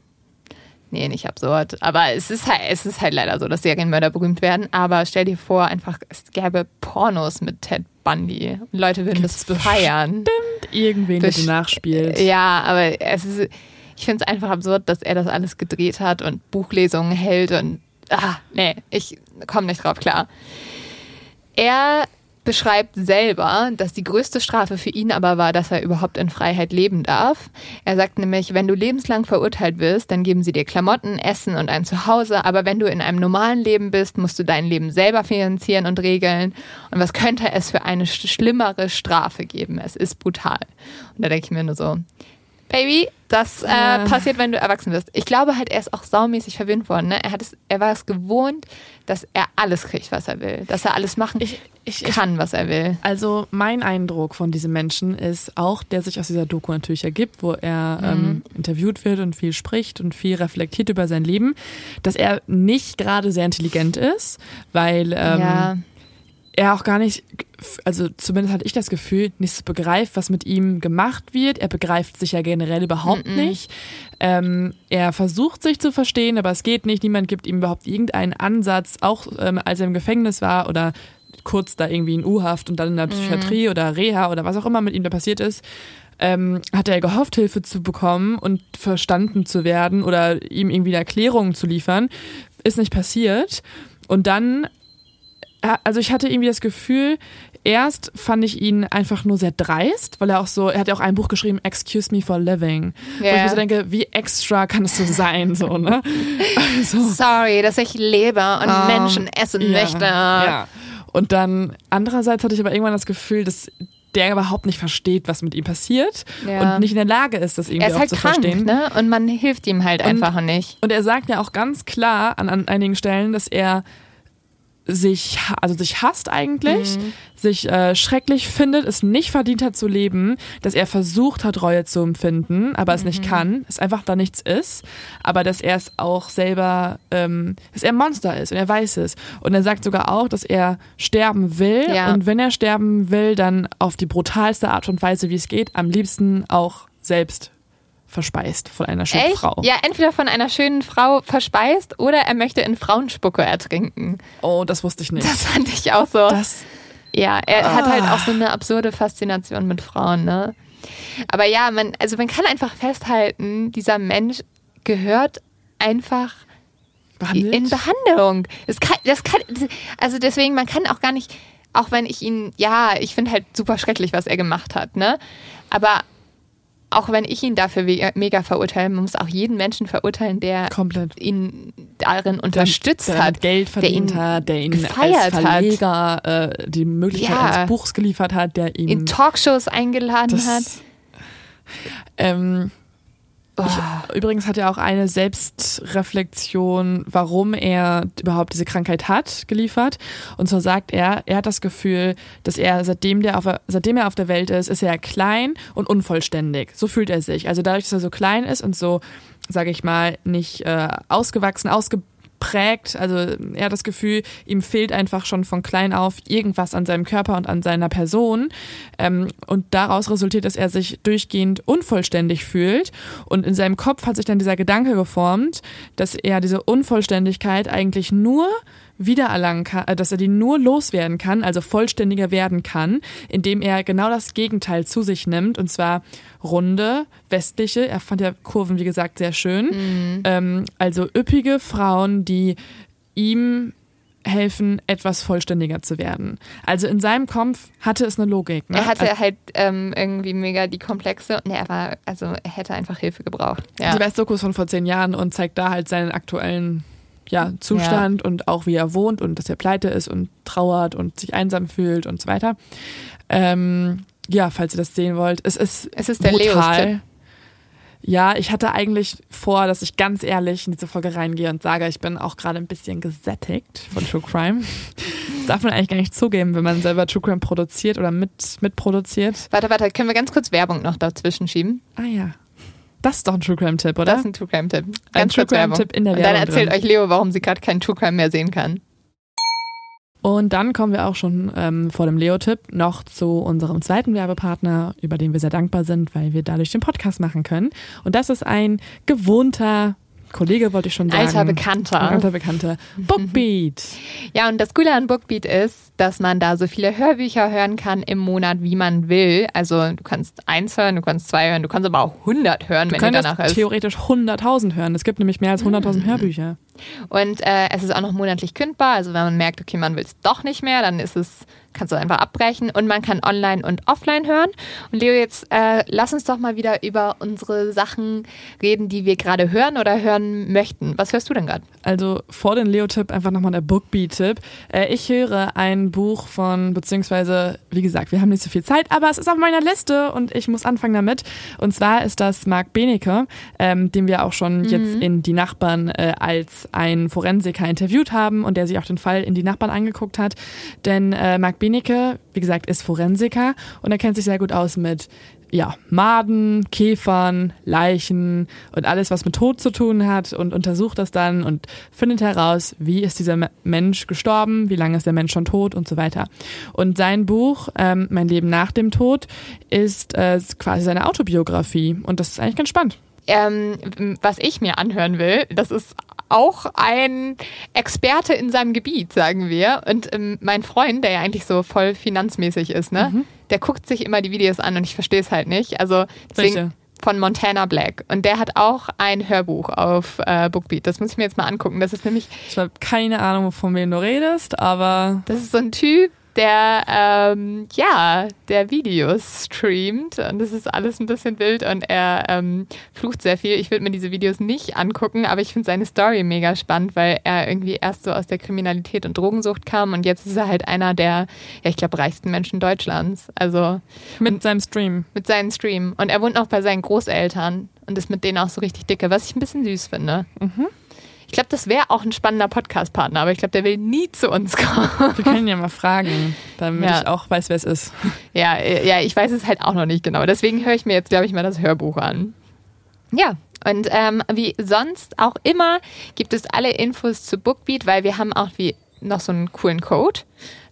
nee, nicht absurd, aber es ist halt, es ist halt leider so, dass Serienmörder berühmt werden. Aber stell dir vor, einfach, es gäbe Pornos mit Ted Bundy und Leute würden das Gibt's feiern. Irgendwen, der nachspielt. Ja, aber es ist, ich finde es einfach absurd, dass er das alles gedreht hat und Buchlesungen hält und, ah, nee, ich komme nicht drauf klar. Er beschreibt selber, dass die größte Strafe für ihn aber war, dass er überhaupt in Freiheit leben darf. Er sagt nämlich, wenn du lebenslang verurteilt wirst, dann geben sie dir Klamotten, Essen und ein Zuhause, aber wenn du in einem normalen Leben bist, musst du dein Leben selber finanzieren und regeln. Und was könnte es für eine sch- schlimmere Strafe geben? Es ist brutal. Und da denke ich mir nur so, Baby, das äh, Ja. passiert, wenn du erwachsen bist. Ich glaube halt, er ist auch saumäßig verwöhnt worden. Ne? Er, hat es, er war es gewohnt, dass er alles kriegt, was er will. Dass er alles machen Ich, ich, ich, kann, was er will. also mein Eindruck von diesem Menschen ist auch, der sich aus dieser Doku natürlich ergibt, wo er Mhm. ähm, interviewt wird und viel spricht und viel reflektiert über sein Leben, dass er nicht gerade sehr intelligent ist, weil ähm, ja, er auch gar nicht, also zumindest hatte ich das Gefühl, nicht so begreift, was mit ihm gemacht wird. Er begreift sich ja generell überhaupt nicht. Ähm, er versucht sich zu verstehen, aber es geht nicht. Niemand gibt ihm überhaupt irgendeinen Ansatz, auch ähm, als er im Gefängnis war oder kurz da irgendwie in U-Haft und dann in der Psychiatrie oder Reha oder was auch immer mit ihm da passiert ist. Ähm, hat er gehofft, Hilfe zu bekommen und verstanden zu werden oder ihm irgendwie eine Erklärung zu liefern. Ist nicht passiert. Und dann also ich hatte irgendwie das Gefühl, erst fand ich ihn einfach nur sehr dreist, weil er auch so, er hat ja auch ein Buch geschrieben, Excuse Me for Living. Wo ich mir so denke, wie extra kann es so sein, so, ne? Also, sorry, dass ich lebe und Ähm, Menschen essen ja, möchte. Ja. Und dann, andererseits hatte ich aber irgendwann das Gefühl, dass der überhaupt nicht versteht, was mit ihm passiert Ja. und nicht in der Lage ist, das irgendwie Er ist auch halt zu krank, verstehen. ne? Und man hilft ihm halt einfach nicht. Und er sagt ja auch ganz klar an, an einigen Stellen, dass er sich, also sich hasst eigentlich, Mhm. sich äh, schrecklich findet, es nicht verdient hat zu leben, dass er versucht hat, Reue zu empfinden, aber es nicht Mhm. kann, es einfach da nichts ist, aber dass er es auch selber, ähm, dass er ein Monster ist und er weiß es. Und er sagt sogar auch, dass er sterben will Ja. und wenn er sterben will, dann auf die brutalste Art und Weise, wie es geht, am liebsten auch selbst verspeist von einer schönen Echt? Frau. Ja, entweder von einer schönen Frau verspeist oder er möchte in Frauenspucke ertrinken. Oh, das wusste ich nicht. Das fand ich auch so. Das, Ja, er hat Ah. halt auch so eine absurde Faszination mit Frauen, ne? Aber ja, man, also man kann einfach festhalten, dieser Mensch gehört einfach behandelt? in Behandlung. Das kann, das kann, also deswegen, man kann auch gar nicht, auch wenn ich ihn, ja, ich finde halt super schrecklich, was er gemacht hat, ne? Aber auch wenn ich ihn dafür we- mega verurteile, man muss auch jeden Menschen verurteilen, der Komplett. ihn darin unterstützt der hat. mit Geld verdient ihn hat, der ihn gefeiert als Verleger äh, die Möglichkeit Ja. eines Buchs geliefert hat, der ihm in Talkshows eingeladen hat. das, ähm, Ich, übrigens hat er auch eine Selbstreflexion, warum er überhaupt diese Krankheit hat, geliefert. Und zwar sagt er, er hat das Gefühl, dass er, seitdem, der auf, seitdem er auf der Welt ist, ist er klein und unvollständig. So fühlt er sich. Also dadurch, dass er so klein ist und so, sage ich mal, nicht äh, ausgewachsen, ausgebildet, prägt. Also er hat das Gefühl, ihm fehlt einfach schon von klein auf irgendwas an seinem Körper und an seiner Person. Ähm, und daraus resultiert, dass er sich durchgehend unvollständig fühlt. Und in seinem Kopf hat sich dann dieser Gedanke geformt, dass er diese Unvollständigkeit eigentlich nur wiedererlangen kann, äh, dass er die nur loswerden kann, also vollständiger werden kann, indem er genau das Gegenteil zu sich nimmt, und zwar runde, westliche, er fand ja Kurven, wie gesagt, sehr schön, mhm. ähm, also üppige Frauen, die ihm helfen, etwas vollständiger zu werden. Also in seinem Kopf hatte es eine Logik. Ne? Er hatte also, halt ähm, irgendwie mega die Komplexe. Ne, er war, also er hätte einfach Hilfe gebraucht. Ja. Die Westdokus von vor zehn Jahren und zeigt da halt seinen aktuellen ja, Zustand ja. und auch wie er wohnt und dass er pleite ist und trauert und sich einsam fühlt und so weiter. Ähm, ja, falls ihr das sehen wollt. Es ist, es ist der brutal. Ja, ich hatte eigentlich vor, dass ich ganz ehrlich in diese Folge reingehe und sage, ich bin auch gerade ein bisschen gesättigt von True Crime. Das darf man eigentlich gar nicht zugeben, wenn man selber True Crime produziert oder mit, mitproduziert. Warte, warte, können wir ganz kurz Werbung noch dazwischen schieben? Ah ja. Das ist doch ein True Crime Tipp, oder? Das ist ein True Crime Tipp. Ganz ein True Crime Tipp in der Werbung. Und dann erzählt drin. euch Leo, warum sie gerade keinen True Crime mehr sehen kann. Und dann kommen wir auch schon ähm, vor dem Leo-Tipp noch zu unserem zweiten Werbepartner, über den wir sehr dankbar sind, weil wir dadurch den Podcast machen können. Und das ist ein gewohnter Kollege wollte ich schon sagen. Alter Bekannter. Alter Bekannter. Bookbeat. Ja, und das Coole an Bookbeat ist, dass man da so viele Hörbücher hören kann im Monat, wie man will. Also du kannst eins hören, du kannst zwei hören, du kannst aber auch 100 hören, du wenn du danach ist. theoretisch 100.000 hören. Es gibt nämlich mehr als 100.000 mhm. Hörbücher. Und äh, es ist auch noch monatlich kündbar. Also wenn man merkt, okay, man will es doch nicht mehr, dann ist es kannst du einfach abbrechen und man kann online und offline hören. Und Leo, jetzt äh, lass uns doch mal wieder über unsere Sachen reden, die wir gerade hören oder hören möchten. Was hörst du denn gerade? Also vor dem Leo-Tipp einfach nochmal der Bookbeat-Tipp. Äh, ich höre ein Buch von, beziehungsweise, wie gesagt, wir haben nicht so viel Zeit, aber es ist auf meiner Liste und ich muss anfangen damit. Und zwar ist das Marc Benecke, ähm, den wir auch schon mhm. jetzt in Die Nachbarn äh, als ein Forensiker interviewt haben und der sich auch den Fall in Die Nachbarn angeguckt hat. Denn äh, Marc Benecke, wie gesagt, ist Forensiker und er kennt sich sehr gut aus mit ja, Maden, Käfern, Leichen und alles, was mit Tod zu tun hat und untersucht das dann und findet heraus, wie ist dieser Mensch gestorben, wie lange ist der Mensch schon tot und so weiter. Und sein Buch, ähm, Mein Leben nach dem Tod, ist äh, quasi seine Autobiografie und das ist eigentlich ganz spannend. Ähm, was ich mir anhören will, das ist auch ein Experte in seinem Gebiet, sagen wir. Und ähm, mein Freund, der ja eigentlich so voll finanzmäßig ist, ne, mhm. der guckt sich immer die Videos an und ich verstehe es halt nicht. Also deswegen Welche? von Montana Black. Und der hat auch ein Hörbuch auf äh, Bookbeat. Das muss ich mir jetzt mal angucken. Das ist nämlich. Ich habe keine Ahnung, von wem du redest, aber. Das ist so ein Typ, der ähm, ja, der Videos streamt und das ist alles ein bisschen wild und er ähm, flucht sehr viel. Ich würde mir diese Videos nicht angucken, aber ich finde seine Story mega spannend, weil er irgendwie erst so aus der Kriminalität und Drogensucht kam und jetzt ist er halt einer der, ja, ich glaube, reichsten Menschen Deutschlands. Also mit seinem Stream. Mit seinem Stream. Und er wohnt noch bei seinen Großeltern und ist mit denen auch so richtig dicke, was ich ein bisschen süß finde. Mhm. Ich glaube, das wäre auch ein spannender Podcast-Partner, aber ich glaube, der will nie zu uns kommen. Wir können ja mal fragen, damit ja. ich auch weiß, wer es ist. Ja, ja, ich weiß es halt auch noch nicht genau. Deswegen höre ich mir jetzt, glaube ich, mal das Hörbuch an. Ja, und ähm, wie sonst auch immer gibt es alle Infos zu Bookbeat, weil wir haben auch wie noch so einen coolen Code.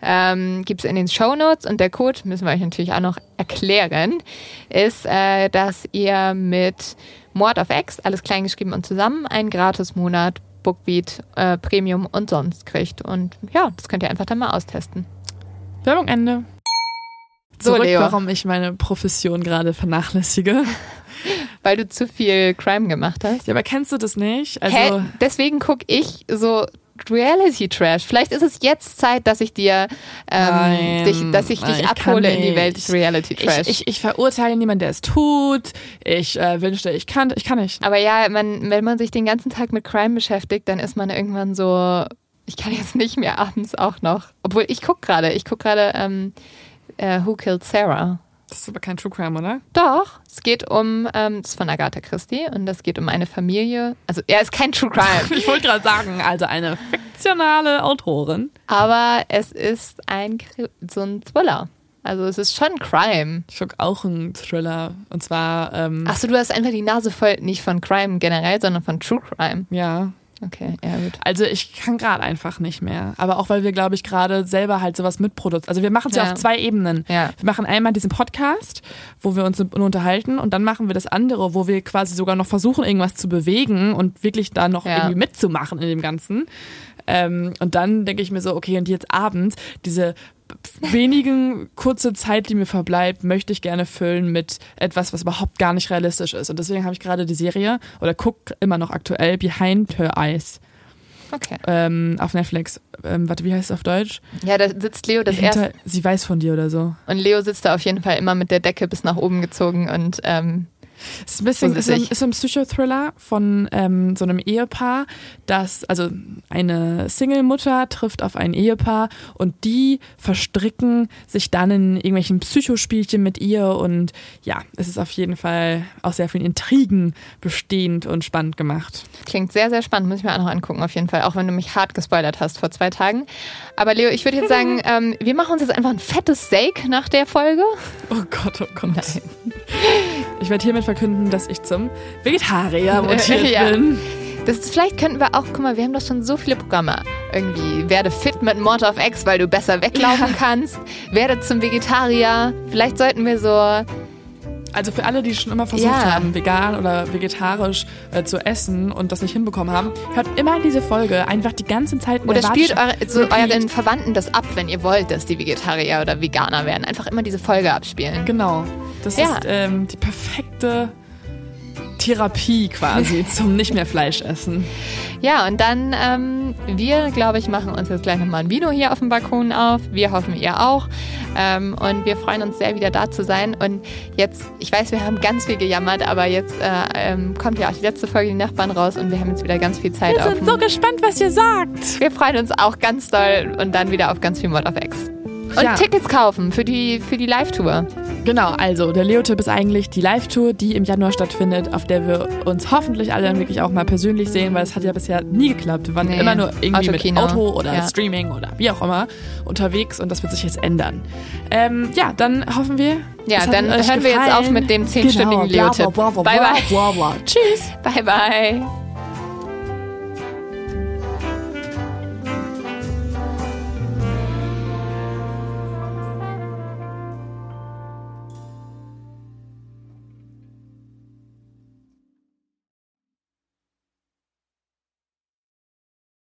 Ähm, Gibt es in den Show Notes und der Code, müssen wir euch natürlich auch noch erklären, ist, äh, dass ihr mit Mord of X, alles kleingeschrieben und zusammen, einen Gratis-Monat Bookbeat äh, Premium und sonst kriegt. Und ja, das könnt ihr einfach dann mal austesten. Werbung Ende. Zurück, so, Leo. warum ich meine Profession gerade vernachlässige. Weil du zu viel Crime gemacht hast. Ja, aber kennst du das nicht? Also Hä? Deswegen gucke ich so Reality Trash. Vielleicht ist es jetzt Zeit, dass ich dir, ähm, Nein, dich, dass ich dich abhole in die Welt des Reality Trash. Ich, ich, ich verurteile niemanden, der es tut. Ich äh, wünschte, ich kann, ich kann nicht. Aber ja, man, wenn man sich den ganzen Tag mit Crime beschäftigt, dann ist man irgendwann so, ich kann jetzt nicht mehr abends auch noch. Obwohl ich gucke gerade, ich gucke gerade ähm, äh, Who Killed Sarah. Das ist aber kein True Crime, oder? Doch, es geht um, ähm, das ist von Agatha Christie und das geht um eine Familie. Also er ist kein True Crime, Ich wollte gerade sagen, also eine fiktionale Autorin. aber es ist ein so ein Thriller. Also es ist schon Crime. Ich gucke auch einen Thriller. Und zwar, ähm, Achso, du hast einfach die Nase voll, nicht von Crime generell, sondern von True Crime. ja. Okay, ja gut. Also ich kann gerade einfach nicht mehr. Aber auch weil wir, glaube ich, gerade selber halt sowas mitproduzieren. Also wir machen es ja. Ja. auf zwei Ebenen. Ja. Wir machen einmal diesen Podcast, wo wir uns unterhalten und dann machen wir das andere, wo wir quasi sogar noch versuchen, irgendwas zu bewegen und wirklich da noch Ja. irgendwie mitzumachen in dem Ganzen. Ähm, und dann denke ich mir so, okay, und jetzt abends, diese wenigen kurze Zeit, die mir verbleibt, möchte ich gerne füllen mit etwas, was überhaupt gar nicht realistisch ist. Und deswegen habe ich gerade die Serie oder guck immer noch aktuell Behind Her Eyes Okay. ähm, auf Netflix. Ähm, warte, wie heißt es auf Deutsch? Ja, da sitzt Leo das Hinter, erste. sie weiß von dir oder so. Und Leo sitzt da auf jeden Fall immer mit der Decke bis nach oben gezogen und ähm, Es ist ein bisschen ist ein, ist ein Psychothriller von ähm, so einem Ehepaar, das, also eine Single-Mutter trifft auf ein Ehepaar und die verstricken sich dann in irgendwelchen Psychospielchen mit ihr und ja, es ist auf jeden Fall aus sehr vielen Intrigen bestehend und spannend gemacht. klingt sehr, sehr spannend. Muss ich mir auch noch angucken, auf jeden Fall. Auch wenn du mich hart gespoilert hast vor zwei Tagen. Aber Leo, ich würde jetzt sagen, ähm, wir machen uns jetzt einfach ein fettes Steak nach der Folge. Oh Gott, oh Gott. Ich werde hiermit verkünden, dass ich zum Vegetarier mutiert Ja. bin. Das vielleicht könnten wir auch, guck mal, wir haben doch schon so viele Programme. Irgendwie, werde fit mit Mord of X, weil du besser weglaufen kannst. Werde zum Vegetarier. Vielleicht sollten wir so, Also für alle, die schon immer versucht Ja. haben, vegan oder vegetarisch äh, zu essen und das nicht hinbekommen haben, hört immer diese Folge einfach die ganze Zeit in oder der spielt eure, so euren Verwandten das ab, wenn ihr wollt, dass die Vegetarier oder Veganer werden. Einfach immer diese Folge abspielen. Genau. Das Ja. ist ähm, die perfekte Therapie quasi zum nicht mehr Fleisch essen. Ja, und dann, ähm, wir, glaube ich, machen uns jetzt gleich nochmal ein Vino hier auf dem Balkon auf. Wir hoffen, ihr auch. Ähm, und wir freuen uns sehr, wieder da zu sein. Und jetzt, ich weiß, wir haben ganz viel gejammert, aber jetzt äh, ähm, kommt ja auch die letzte Folge, die Nachbarn raus und wir haben jetzt wieder ganz viel Zeit auf. dem- gespannt, was ihr sagt. wir freuen uns auch ganz doll und dann wieder auf ganz viel Mod of X. Und Ja. Tickets kaufen für die, für die Live-Tour. Genau, also der Leo-Tipp ist eigentlich die Live-Tour, die im Januar stattfindet, auf der wir uns hoffentlich alle dann wirklich auch mal persönlich sehen, weil es hat ja bisher nie geklappt. Wir waren Nee, immer nur irgendwie Autokino. mit Auto oder Ja. Streaming oder wie auch immer unterwegs und das wird sich jetzt ändern. Ähm, ja, dann hoffen wir. Ja, dann hören wir jetzt gefallen. auf mit dem zehnstündigen genau, bla, Leo-Tipp. Bye, bla, bye. bla, bla. Tschüss. Bye, bye.